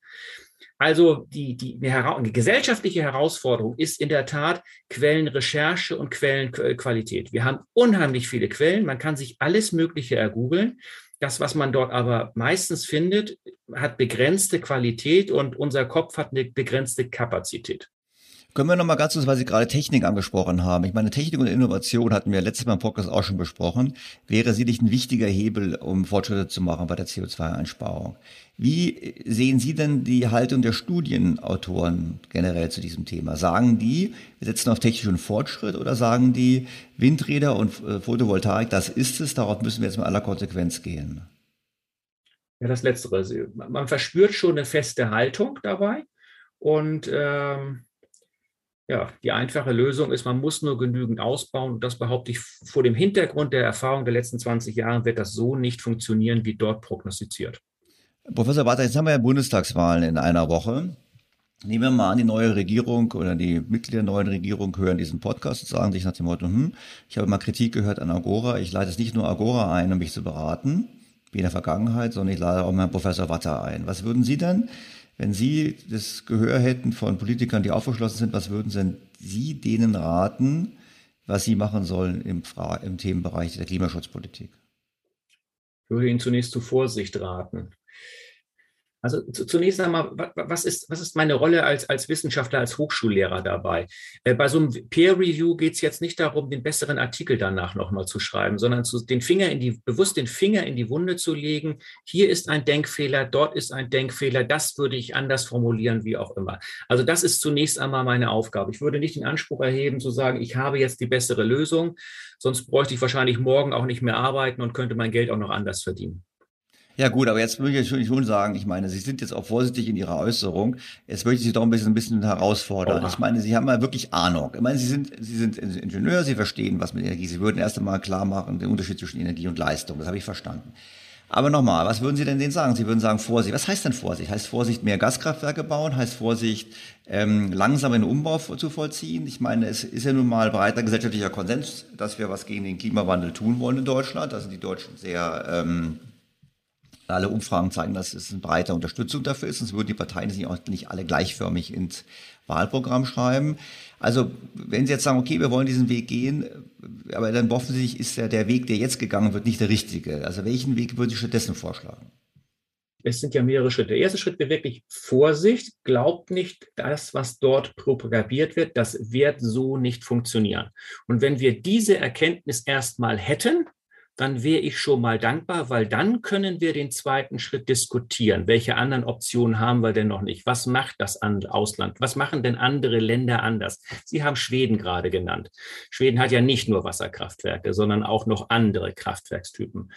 Also die, die, eine, gesellschaftliche Herausforderung ist in der Tat Quellenrecherche und Quellenqualität. Wir haben unheimlich viele Quellen, man kann sich alles Mögliche ergoogeln. Das, was man dort aber meistens findet, hat begrenzte Qualität und unser Kopf hat eine begrenzte Kapazität. Können wir noch mal ganz kurz, weil Sie gerade Technik angesprochen haben. Ich meine, Technik und Innovation hatten wir letztes Mal im Podcast auch schon besprochen. Wäre sicherlich ein wichtiger Hebel, um Fortschritte zu machen bei der CO2-Einsparung. Wie sehen Sie denn die Haltung der Studienautoren generell zu diesem Thema? Sagen die, wir setzen auf technischen Fortschritt oder sagen die, Windräder und äh, Photovoltaik, das ist es, darauf müssen wir jetzt mit aller Konsequenz gehen? Ja, das Letztere. Man verspürt schon eine feste Haltung dabei und ähm ja, die einfache Lösung ist, man muss nur genügend ausbauen. Und das behaupte ich vor dem Hintergrund der Erfahrung der letzten 20 Jahre wird das so nicht funktionieren, wie dort prognostiziert. Professor Bartha, jetzt haben wir ja Bundestagswahlen in einer Woche. Nehmen wir mal an, die neue Regierung oder die Mitglieder der neuen Regierung hören diesen Podcast und sagen sich nach dem Motto, hm, ich habe mal Kritik gehört an Agora, ich leite es nicht nur Agora ein, um mich zu beraten, wie in der Vergangenheit, sondern ich lade auch mal Professor Watter ein. Was würden Sie denn wenn Sie das Gehör hätten von Politikern, die aufgeschlossen sind, was würden denn Sie denen raten, was sie machen sollen im, im Themenbereich der Klimaschutzpolitik? Ich würde Ihnen zunächst zu Vorsicht raten. Also zunächst einmal, was ist, was ist meine Rolle als, als Wissenschaftler, als Hochschullehrer dabei? Äh, bei so einem Peer Review geht es jetzt nicht darum, den besseren Artikel danach nochmal zu schreiben, sondern zu, den Finger in die, bewusst den Finger in die Wunde zu legen. Hier ist ein Denkfehler, dort ist ein Denkfehler, das würde ich anders formulieren, wie auch immer. Also das ist zunächst einmal meine Aufgabe. Ich würde nicht den Anspruch erheben, zu sagen, ich habe jetzt die bessere Lösung, sonst bräuchte ich wahrscheinlich morgen auch nicht mehr arbeiten und könnte mein Geld auch noch anders verdienen. Ja gut, aber jetzt würde ich schon sagen, ich meine, Sie sind jetzt auch vorsichtig in Ihrer Äußerung. Jetzt möchte ich Sie doch ein bisschen, ein bisschen herausfordern. Oha. Ich meine, Sie haben ja wirklich Ahnung. Ich meine, Sie sind, Sie sind Ingenieur, Sie verstehen was mit Energie. Sie würden erst einmal klar machen, den Unterschied zwischen Energie und Leistung. Das habe ich verstanden. Aber nochmal, was würden Sie denn denen sagen? Sie würden sagen Vorsicht. Was heißt denn Vorsicht? Heißt Vorsicht mehr Gaskraftwerke bauen? Heißt Vorsicht ähm, langsam einen Umbau zu vollziehen? Ich meine, es ist ja nun mal breiter gesellschaftlicher Konsens, dass wir was gegen den Klimawandel tun wollen in Deutschland. Da sind die Deutschen sehr ähm, alle Umfragen zeigen, dass es eine breite Unterstützung dafür ist. Sonst würden die Parteien sich auch nicht alle gleichförmig ins Wahlprogramm schreiben. Also wenn Sie jetzt sagen, okay, wir wollen diesen Weg gehen, aber dann offensichtlich ist ja der Weg, der jetzt gegangen wird, nicht der richtige. Also welchen Weg würden Sie stattdessen vorschlagen? es sind ja mehrere Schritte. Der erste Schritt wäre wirklich Vorsicht, glaubt nicht, das, was dort propagiert wird, das wird so nicht funktionieren. Und wenn wir diese Erkenntnis erstmal hätten, dann wäre ich schon mal dankbar, weil dann können wir den zweiten Schritt diskutieren. Welche anderen Optionen haben wir denn noch nicht? Was macht das Ausland? Was machen denn andere Länder anders? Sie haben Schweden gerade genannt. Schweden hat ja nicht nur Wasserkraftwerke, sondern auch noch andere Kraftwerkstypen.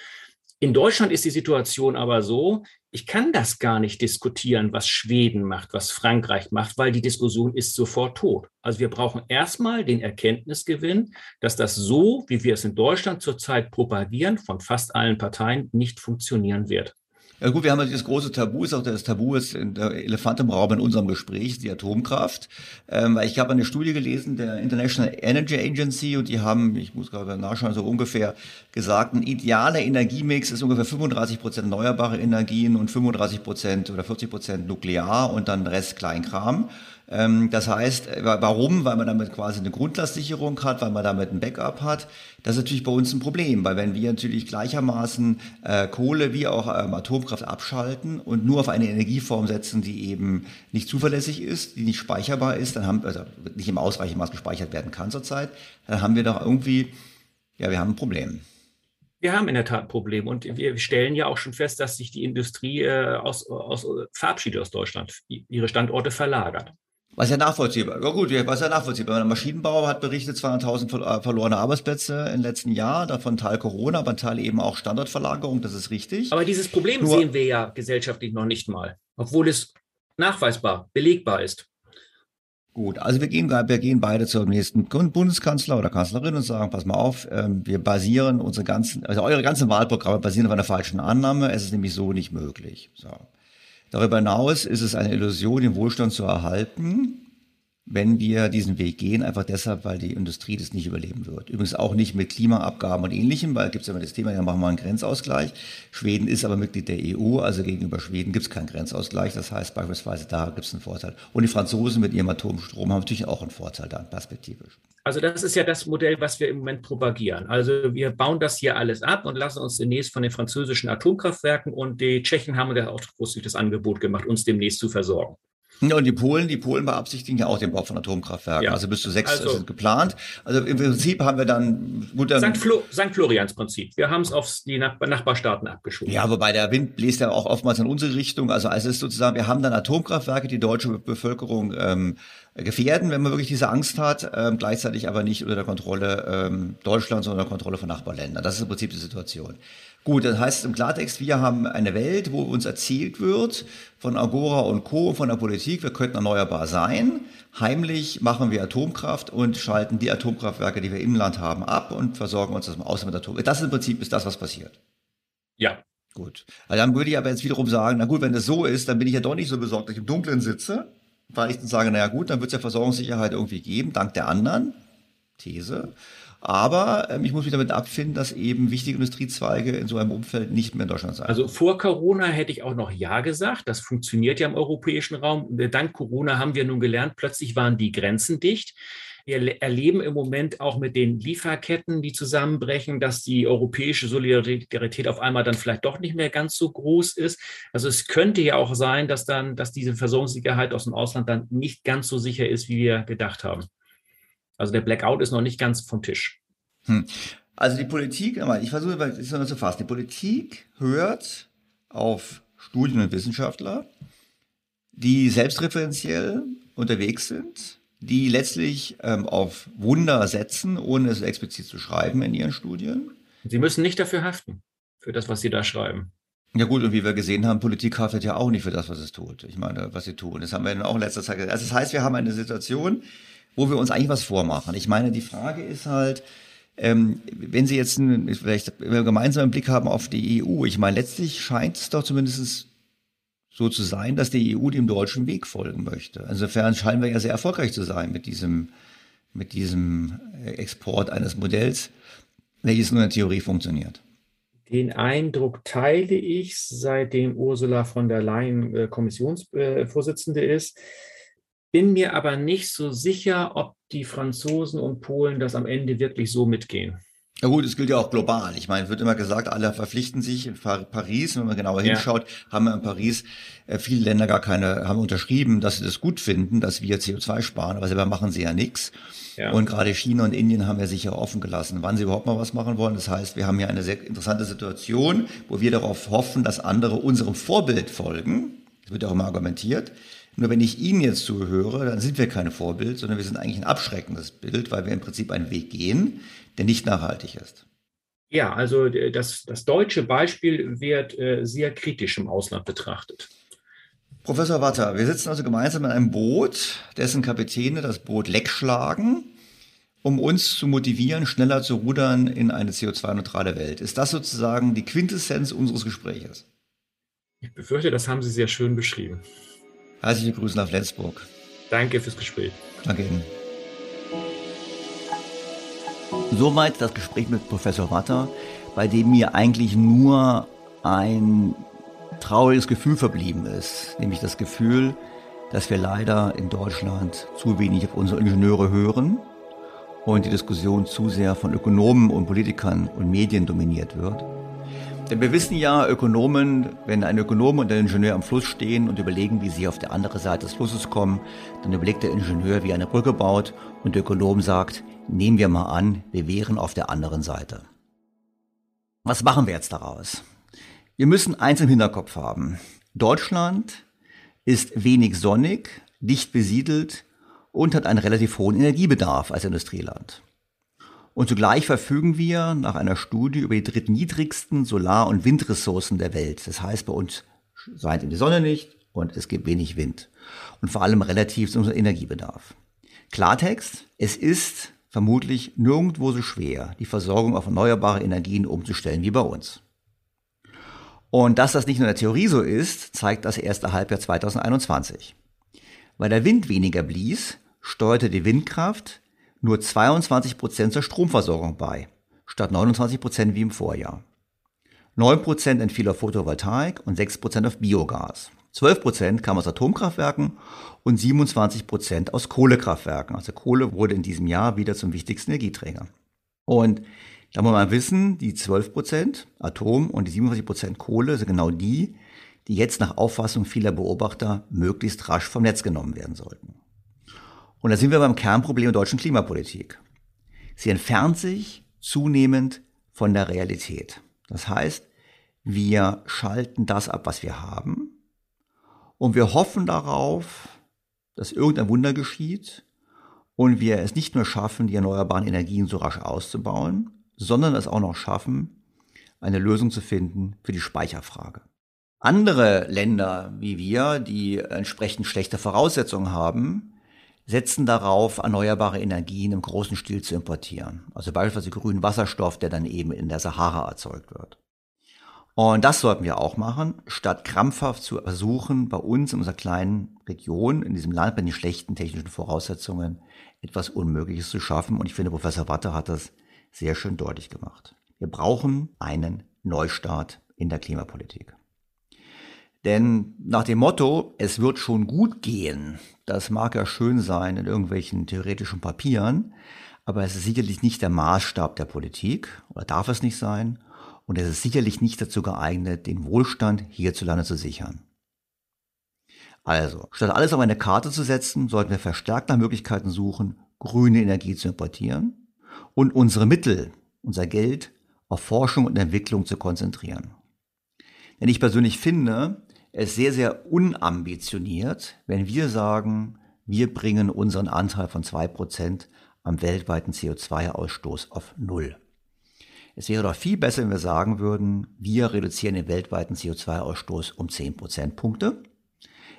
In Deutschland ist die Situation aber so, ich kann das gar nicht diskutieren, was Schweden macht, was Frankreich macht, weil die Diskussion ist sofort tot. Also wir brauchen erstmal den Erkenntnisgewinn, dass das so, wie wir es in Deutschland zurzeit propagieren, von fast allen Parteien nicht funktionieren wird. Ja gut, wir haben ja dieses große Tabu, ist auch das Tabu ist der Elefant im Raum in unserem Gespräch, die Atomkraft. Ähm, weil ich habe eine Studie gelesen der International Energy Agency und die haben, ich muss gerade nachschauen, so ungefähr gesagt, ein idealer Energiemix ist ungefähr 35 Prozent erneuerbare Energien und 35 Prozent oder 40 Prozent Nuklear und dann Rest Kleinkram. Ähm, das heißt, äh, warum? Weil man damit quasi eine Grundlastsicherung hat, weil man damit ein Backup hat. Das ist natürlich bei uns ein Problem, weil wenn wir natürlich gleichermaßen äh, Kohle wie auch ähm, Atomkraft abschalten und nur auf eine Energieform setzen, die eben nicht zuverlässig ist, die nicht speicherbar ist, dann haben also nicht im ausreichenden Maß gespeichert werden kann zurzeit, dann haben wir doch irgendwie, ja, wir haben ein Problem. Wir haben in der Tat ein Problem und wir stellen ja auch schon fest, dass sich die Industrie äh, aus, aus, verabschiedet aus Deutschland, ihre Standorte verlagert. Was ja nachvollziehbar. Ja gut, was ja nachvollziehbar. Der Maschinenbauer hat berichtet 200.000 äh, verlorene Arbeitsplätze im letzten Jahr, davon Teil Corona, aber Teil eben auch Standortverlagerung, das ist richtig. Aber dieses Problem Nur, sehen wir ja gesellschaftlich noch nicht mal, obwohl es nachweisbar, belegbar ist. Gut, also wir gehen, wir gehen beide zum nächsten Bundeskanzler oder Kanzlerin und sagen, pass mal auf, ähm, wir basieren unsere ganzen, also eure ganzen Wahlprogramme basieren auf einer falschen Annahme, es ist nämlich so nicht möglich. So. Darüber hinaus ist es eine Illusion, den Wohlstand zu erhalten, wenn wir diesen Weg gehen, einfach deshalb, weil die Industrie das nicht überleben wird. Übrigens auch nicht mit Klimaabgaben und ähnlichem, weil gibt es ja immer das Thema, ja machen wir einen Grenzausgleich. Schweden ist aber Mitglied der EU, also gegenüber Schweden gibt es keinen Grenzausgleich. Das heißt beispielsweise, da gibt es einen Vorteil. Und die Franzosen mit ihrem Atomstrom haben natürlich auch einen Vorteil dann perspektivisch. Also das ist ja das Modell, was wir im Moment propagieren. Also wir bauen das hier alles ab und lassen uns demnächst von den französischen Atomkraftwerken und die Tschechen haben da auch großzügig das Angebot gemacht, uns demnächst zu versorgen. Ja, und die Polen, die Polen beabsichtigen ja auch den Bau von Atomkraftwerken. Ja. Also bis zu sechs also, sind geplant. Also im Prinzip haben wir dann gut. St. Flo St. Florians Prinzip. Wir haben es auf die Nachbarstaaten abgeschoben. Ja, wobei der Wind bläst ja auch oftmals in unsere Richtung. Also es ist sozusagen, wir haben dann Atomkraftwerke, die deutsche Bevölkerung ähm, gefährden, wenn man wirklich diese Angst hat, ähm, gleichzeitig aber nicht unter der Kontrolle ähm, Deutschlands, sondern unter der Kontrolle von Nachbarländern. Das ist im Prinzip die Situation. Gut, das heißt im Klartext, wir haben eine Welt, wo uns erzählt wird von Agora und Co., von der Politik, wir könnten erneuerbar sein. Heimlich machen wir Atomkraft und schalten die Atomkraftwerke, die wir im Land haben, ab und versorgen uns das im Ausland mit Atom. Das im Prinzip ist das, was passiert. Ja. Gut. Also dann würde ich aber jetzt wiederum sagen, na gut, wenn das so ist, dann bin ich ja doch nicht so besorgt, dass ich im Dunkeln sitze, weil ich dann sage, naja gut, dann wird es ja Versorgungssicherheit irgendwie geben, dank der anderen. These. Aber ähm, ich muss mich damit abfinden, dass eben wichtige Industriezweige in so einem Umfeld nicht mehr in Deutschland sein. Also vor Corona hätte ich auch noch Ja gesagt. Das funktioniert ja im europäischen Raum. Dank Corona haben wir nun gelernt, plötzlich waren die Grenzen dicht. Wir erleben im Moment auch mit den Lieferketten, die zusammenbrechen, dass die europäische Solidarität auf einmal dann vielleicht doch nicht mehr ganz so groß ist. Also es könnte ja auch sein, dass dann, dass diese Versorgungssicherheit aus dem Ausland dann nicht ganz so sicher ist, wie wir gedacht haben. Also der Blackout ist noch nicht ganz vom Tisch. Hm. Also die Politik, ich versuche es noch zu fassen, die Politik hört auf Studien und Wissenschaftler, die selbstreferenziell unterwegs sind, die letztlich ähm, auf Wunder setzen, ohne es explizit zu schreiben in ihren Studien. Sie müssen nicht dafür haften, für das, was Sie da schreiben. Ja gut, und wie wir gesehen haben, Politik haftet ja auch nicht für das, was es tut. Ich meine, was sie tun. Das haben wir auch in letzter Zeit gesagt. Also das heißt, wir haben eine Situation, wo wir uns eigentlich was vormachen. Ich meine, die Frage ist halt, ähm, wenn Sie jetzt einen, vielleicht einen gemeinsamen Blick haben auf die EU, ich meine, letztlich scheint es doch zumindest so zu sein, dass die EU dem deutschen Weg folgen möchte. Insofern scheinen wir ja sehr erfolgreich zu sein mit diesem, mit diesem Export eines Modells, welches nur in der Theorie funktioniert. Den Eindruck teile ich, seitdem Ursula von der Leyen äh, Kommissionsvorsitzende ist bin mir aber nicht so sicher, ob die Franzosen und Polen das am Ende wirklich so mitgehen. Ja gut, es gilt ja auch global. Ich meine, es wird immer gesagt, alle verpflichten sich in Paris. Wenn man genauer hinschaut, ja. haben wir in Paris äh, viele Länder gar keine, haben unterschrieben, dass sie das gut finden, dass wir CO2 sparen, aber selber machen sie ja nichts. Ja. Und gerade China und Indien haben ja sicher offen gelassen, wann sie überhaupt mal was machen wollen. Das heißt, wir haben hier eine sehr interessante Situation, wo wir darauf hoffen, dass andere unserem Vorbild folgen. Das wird ja auch immer argumentiert. Nur wenn ich Ihnen jetzt zuhöre, dann sind wir keine Vorbild, sondern wir sind eigentlich ein abschreckendes Bild, weil wir im Prinzip einen Weg gehen, der nicht nachhaltig ist. Ja, also äh, das, das deutsche Beispiel wird äh, sehr kritisch im Ausland betrachtet. Professor Watter, wir sitzen also gemeinsam in einem Boot, dessen Kapitäne das Boot leck schlagen, um uns zu motivieren, schneller zu rudern in eine CO2-neutrale Welt. Ist das sozusagen die Quintessenz unseres Gespräches? Ich befürchte, das haben Sie sehr schön beschrieben. Herzliche Grüße nach Flensburg. Danke fürs Gespräch. Danke Ihnen. Soweit das Gespräch mit Professor Watter, bei dem mir eigentlich nur ein trauriges Gefühl verblieben ist, nämlich das Gefühl, dass wir leider in Deutschland zu wenig auf unsere Ingenieure hören und die Diskussion zu sehr von Ökonomen und Politikern und Medien dominiert wird. Denn wir wissen ja, Ökonomen, wenn ein Ökonom und ein Ingenieur am Fluss stehen und überlegen, wie sie auf der andere Seite des Flusses kommen, dann überlegt der Ingenieur, wie er eine Brücke baut und der Ökonom sagt, nehmen wir mal an, wir wären auf der anderen Seite. Was machen wir jetzt daraus? Wir müssen eins im Hinterkopf haben. Deutschland ist wenig sonnig, dicht besiedelt und hat einen relativ hohen Energiebedarf als Industrieland. Und zugleich verfügen wir nach einer Studie über die drittniedrigsten Solar- und Windressourcen der Welt. Das heißt, bei uns scheint die Sonne nicht und es gibt wenig Wind. Und vor allem relativ zu unserem Energiebedarf. Klartext, es ist vermutlich nirgendwo so schwer, die Versorgung auf erneuerbare Energien umzustellen wie bei uns. Und dass das nicht nur in der Theorie so ist, zeigt das erste Halbjahr 2021. Weil der Wind weniger blies, steuerte die Windkraft nur 22 Prozent zur Stromversorgung bei, statt 29 Prozent wie im Vorjahr. 9 Prozent entfiel auf Photovoltaik und 6 Prozent auf Biogas. 12 Prozent kam aus Atomkraftwerken und 27 Prozent aus Kohlekraftwerken. Also Kohle wurde in diesem Jahr wieder zum wichtigsten Energieträger. Und da muss man wissen, die 12 Prozent Atom und die 27 Prozent Kohle sind genau die, die jetzt nach Auffassung vieler Beobachter möglichst rasch vom Netz genommen werden sollten. Und da sind wir beim Kernproblem der deutschen Klimapolitik. Sie entfernt sich zunehmend von der Realität. Das heißt, wir schalten das ab, was wir haben, und wir hoffen darauf, dass irgendein Wunder geschieht und wir es nicht nur schaffen, die erneuerbaren Energien so rasch auszubauen, sondern es auch noch schaffen, eine Lösung zu finden für die Speicherfrage. Andere Länder wie wir, die entsprechend schlechte Voraussetzungen haben, setzen darauf, erneuerbare Energien im großen Stil zu importieren. Also beispielsweise grünen Wasserstoff, der dann eben in der Sahara erzeugt wird. Und das sollten wir auch machen, statt krampfhaft zu versuchen, bei uns in unserer kleinen Region, in diesem Land mit den schlechten technischen Voraussetzungen, etwas Unmögliches zu schaffen. Und ich finde, Professor Watte hat das sehr schön deutlich gemacht. Wir brauchen einen Neustart in der Klimapolitik. Denn nach dem Motto, es wird schon gut gehen, das mag ja schön sein in irgendwelchen theoretischen Papieren, aber es ist sicherlich nicht der Maßstab der Politik oder darf es nicht sein und es ist sicherlich nicht dazu geeignet, den Wohlstand hierzulande zu sichern. Also, statt alles auf eine Karte zu setzen, sollten wir verstärkt nach Möglichkeiten suchen, grüne Energie zu importieren und unsere Mittel, unser Geld auf Forschung und Entwicklung zu konzentrieren. Denn ich persönlich finde, es sehr, sehr unambitioniert, wenn wir sagen, wir bringen unseren Anteil von zwei Prozent am weltweiten CO2-Ausstoß auf Null. Es wäre doch viel besser, wenn wir sagen würden, wir reduzieren den weltweiten CO2-Ausstoß um zehn Prozentpunkte,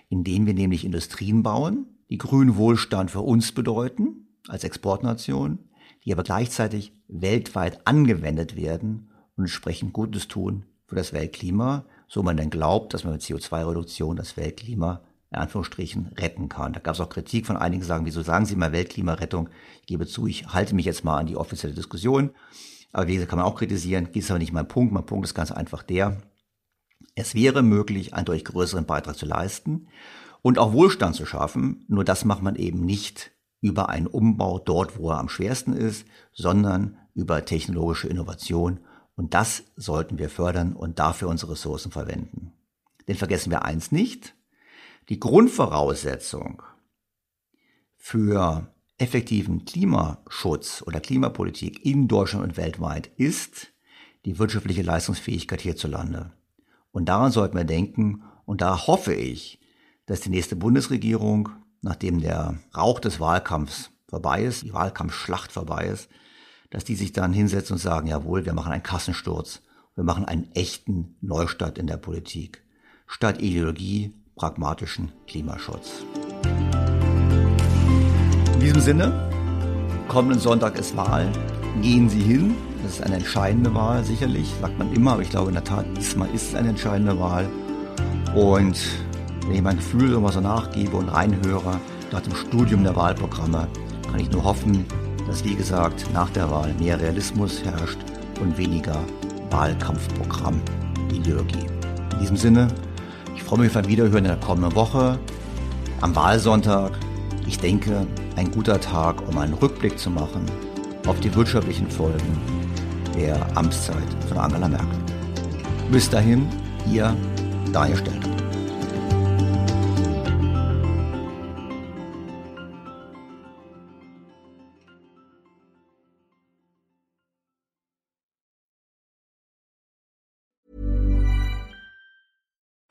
indem wir nämlich Industrien bauen, die grünen Wohlstand für uns bedeuten, als Exportnation, die aber gleichzeitig weltweit angewendet werden und entsprechend Gutes tun für das Weltklima so man denn glaubt, dass man mit CO2-Reduktion das Weltklima in Anführungsstrichen retten kann. Da gab es auch Kritik von einigen, sagen, wieso sagen Sie mal Weltklimarettung? Ich gebe zu, ich halte mich jetzt mal an die offizielle Diskussion. Aber wie gesagt, kann man auch kritisieren. Das ist aber nicht mein Punkt. Mein Punkt ist ganz einfach der, es wäre möglich, einen deutlich größeren Beitrag zu leisten und auch Wohlstand zu schaffen. Nur das macht man eben nicht über einen Umbau dort, wo er am schwersten ist, sondern über technologische Innovation. Und das sollten wir fördern und dafür unsere Ressourcen verwenden. Denn vergessen wir eins nicht, die Grundvoraussetzung für effektiven Klimaschutz oder Klimapolitik in Deutschland und weltweit ist die wirtschaftliche Leistungsfähigkeit hierzulande. Und daran sollten wir denken und da hoffe ich, dass die nächste Bundesregierung, nachdem der Rauch des Wahlkampfs vorbei ist, die Wahlkampfschlacht vorbei ist, dass die sich dann hinsetzen und sagen, jawohl, wir machen einen Kassensturz, wir machen einen echten Neustart in der Politik. Statt Ideologie, pragmatischen Klimaschutz. In diesem Sinne, kommenden Sonntag ist Wahl. Gehen Sie hin. Das ist eine entscheidende Wahl, sicherlich. Sagt man immer, aber ich glaube in der Tat, diesmal ist es eine entscheidende Wahl. Und wenn ich mein Gefühl immer so nachgebe und reinhöre, nach dem Studium der Wahlprogramme, kann ich nur hoffen, dass, wie gesagt, nach der Wahl mehr Realismus herrscht und weniger Wahlkampfprogramm-Ideologie. In diesem Sinne, ich freue mich auf ein Wiederhören in der kommenden Woche, am Wahlsonntag. Ich denke, ein guter Tag, um einen Rückblick zu machen auf die wirtschaftlichen Folgen der Amtszeit von Angela Merkel. Bis dahin, ihr Daniel Stelter.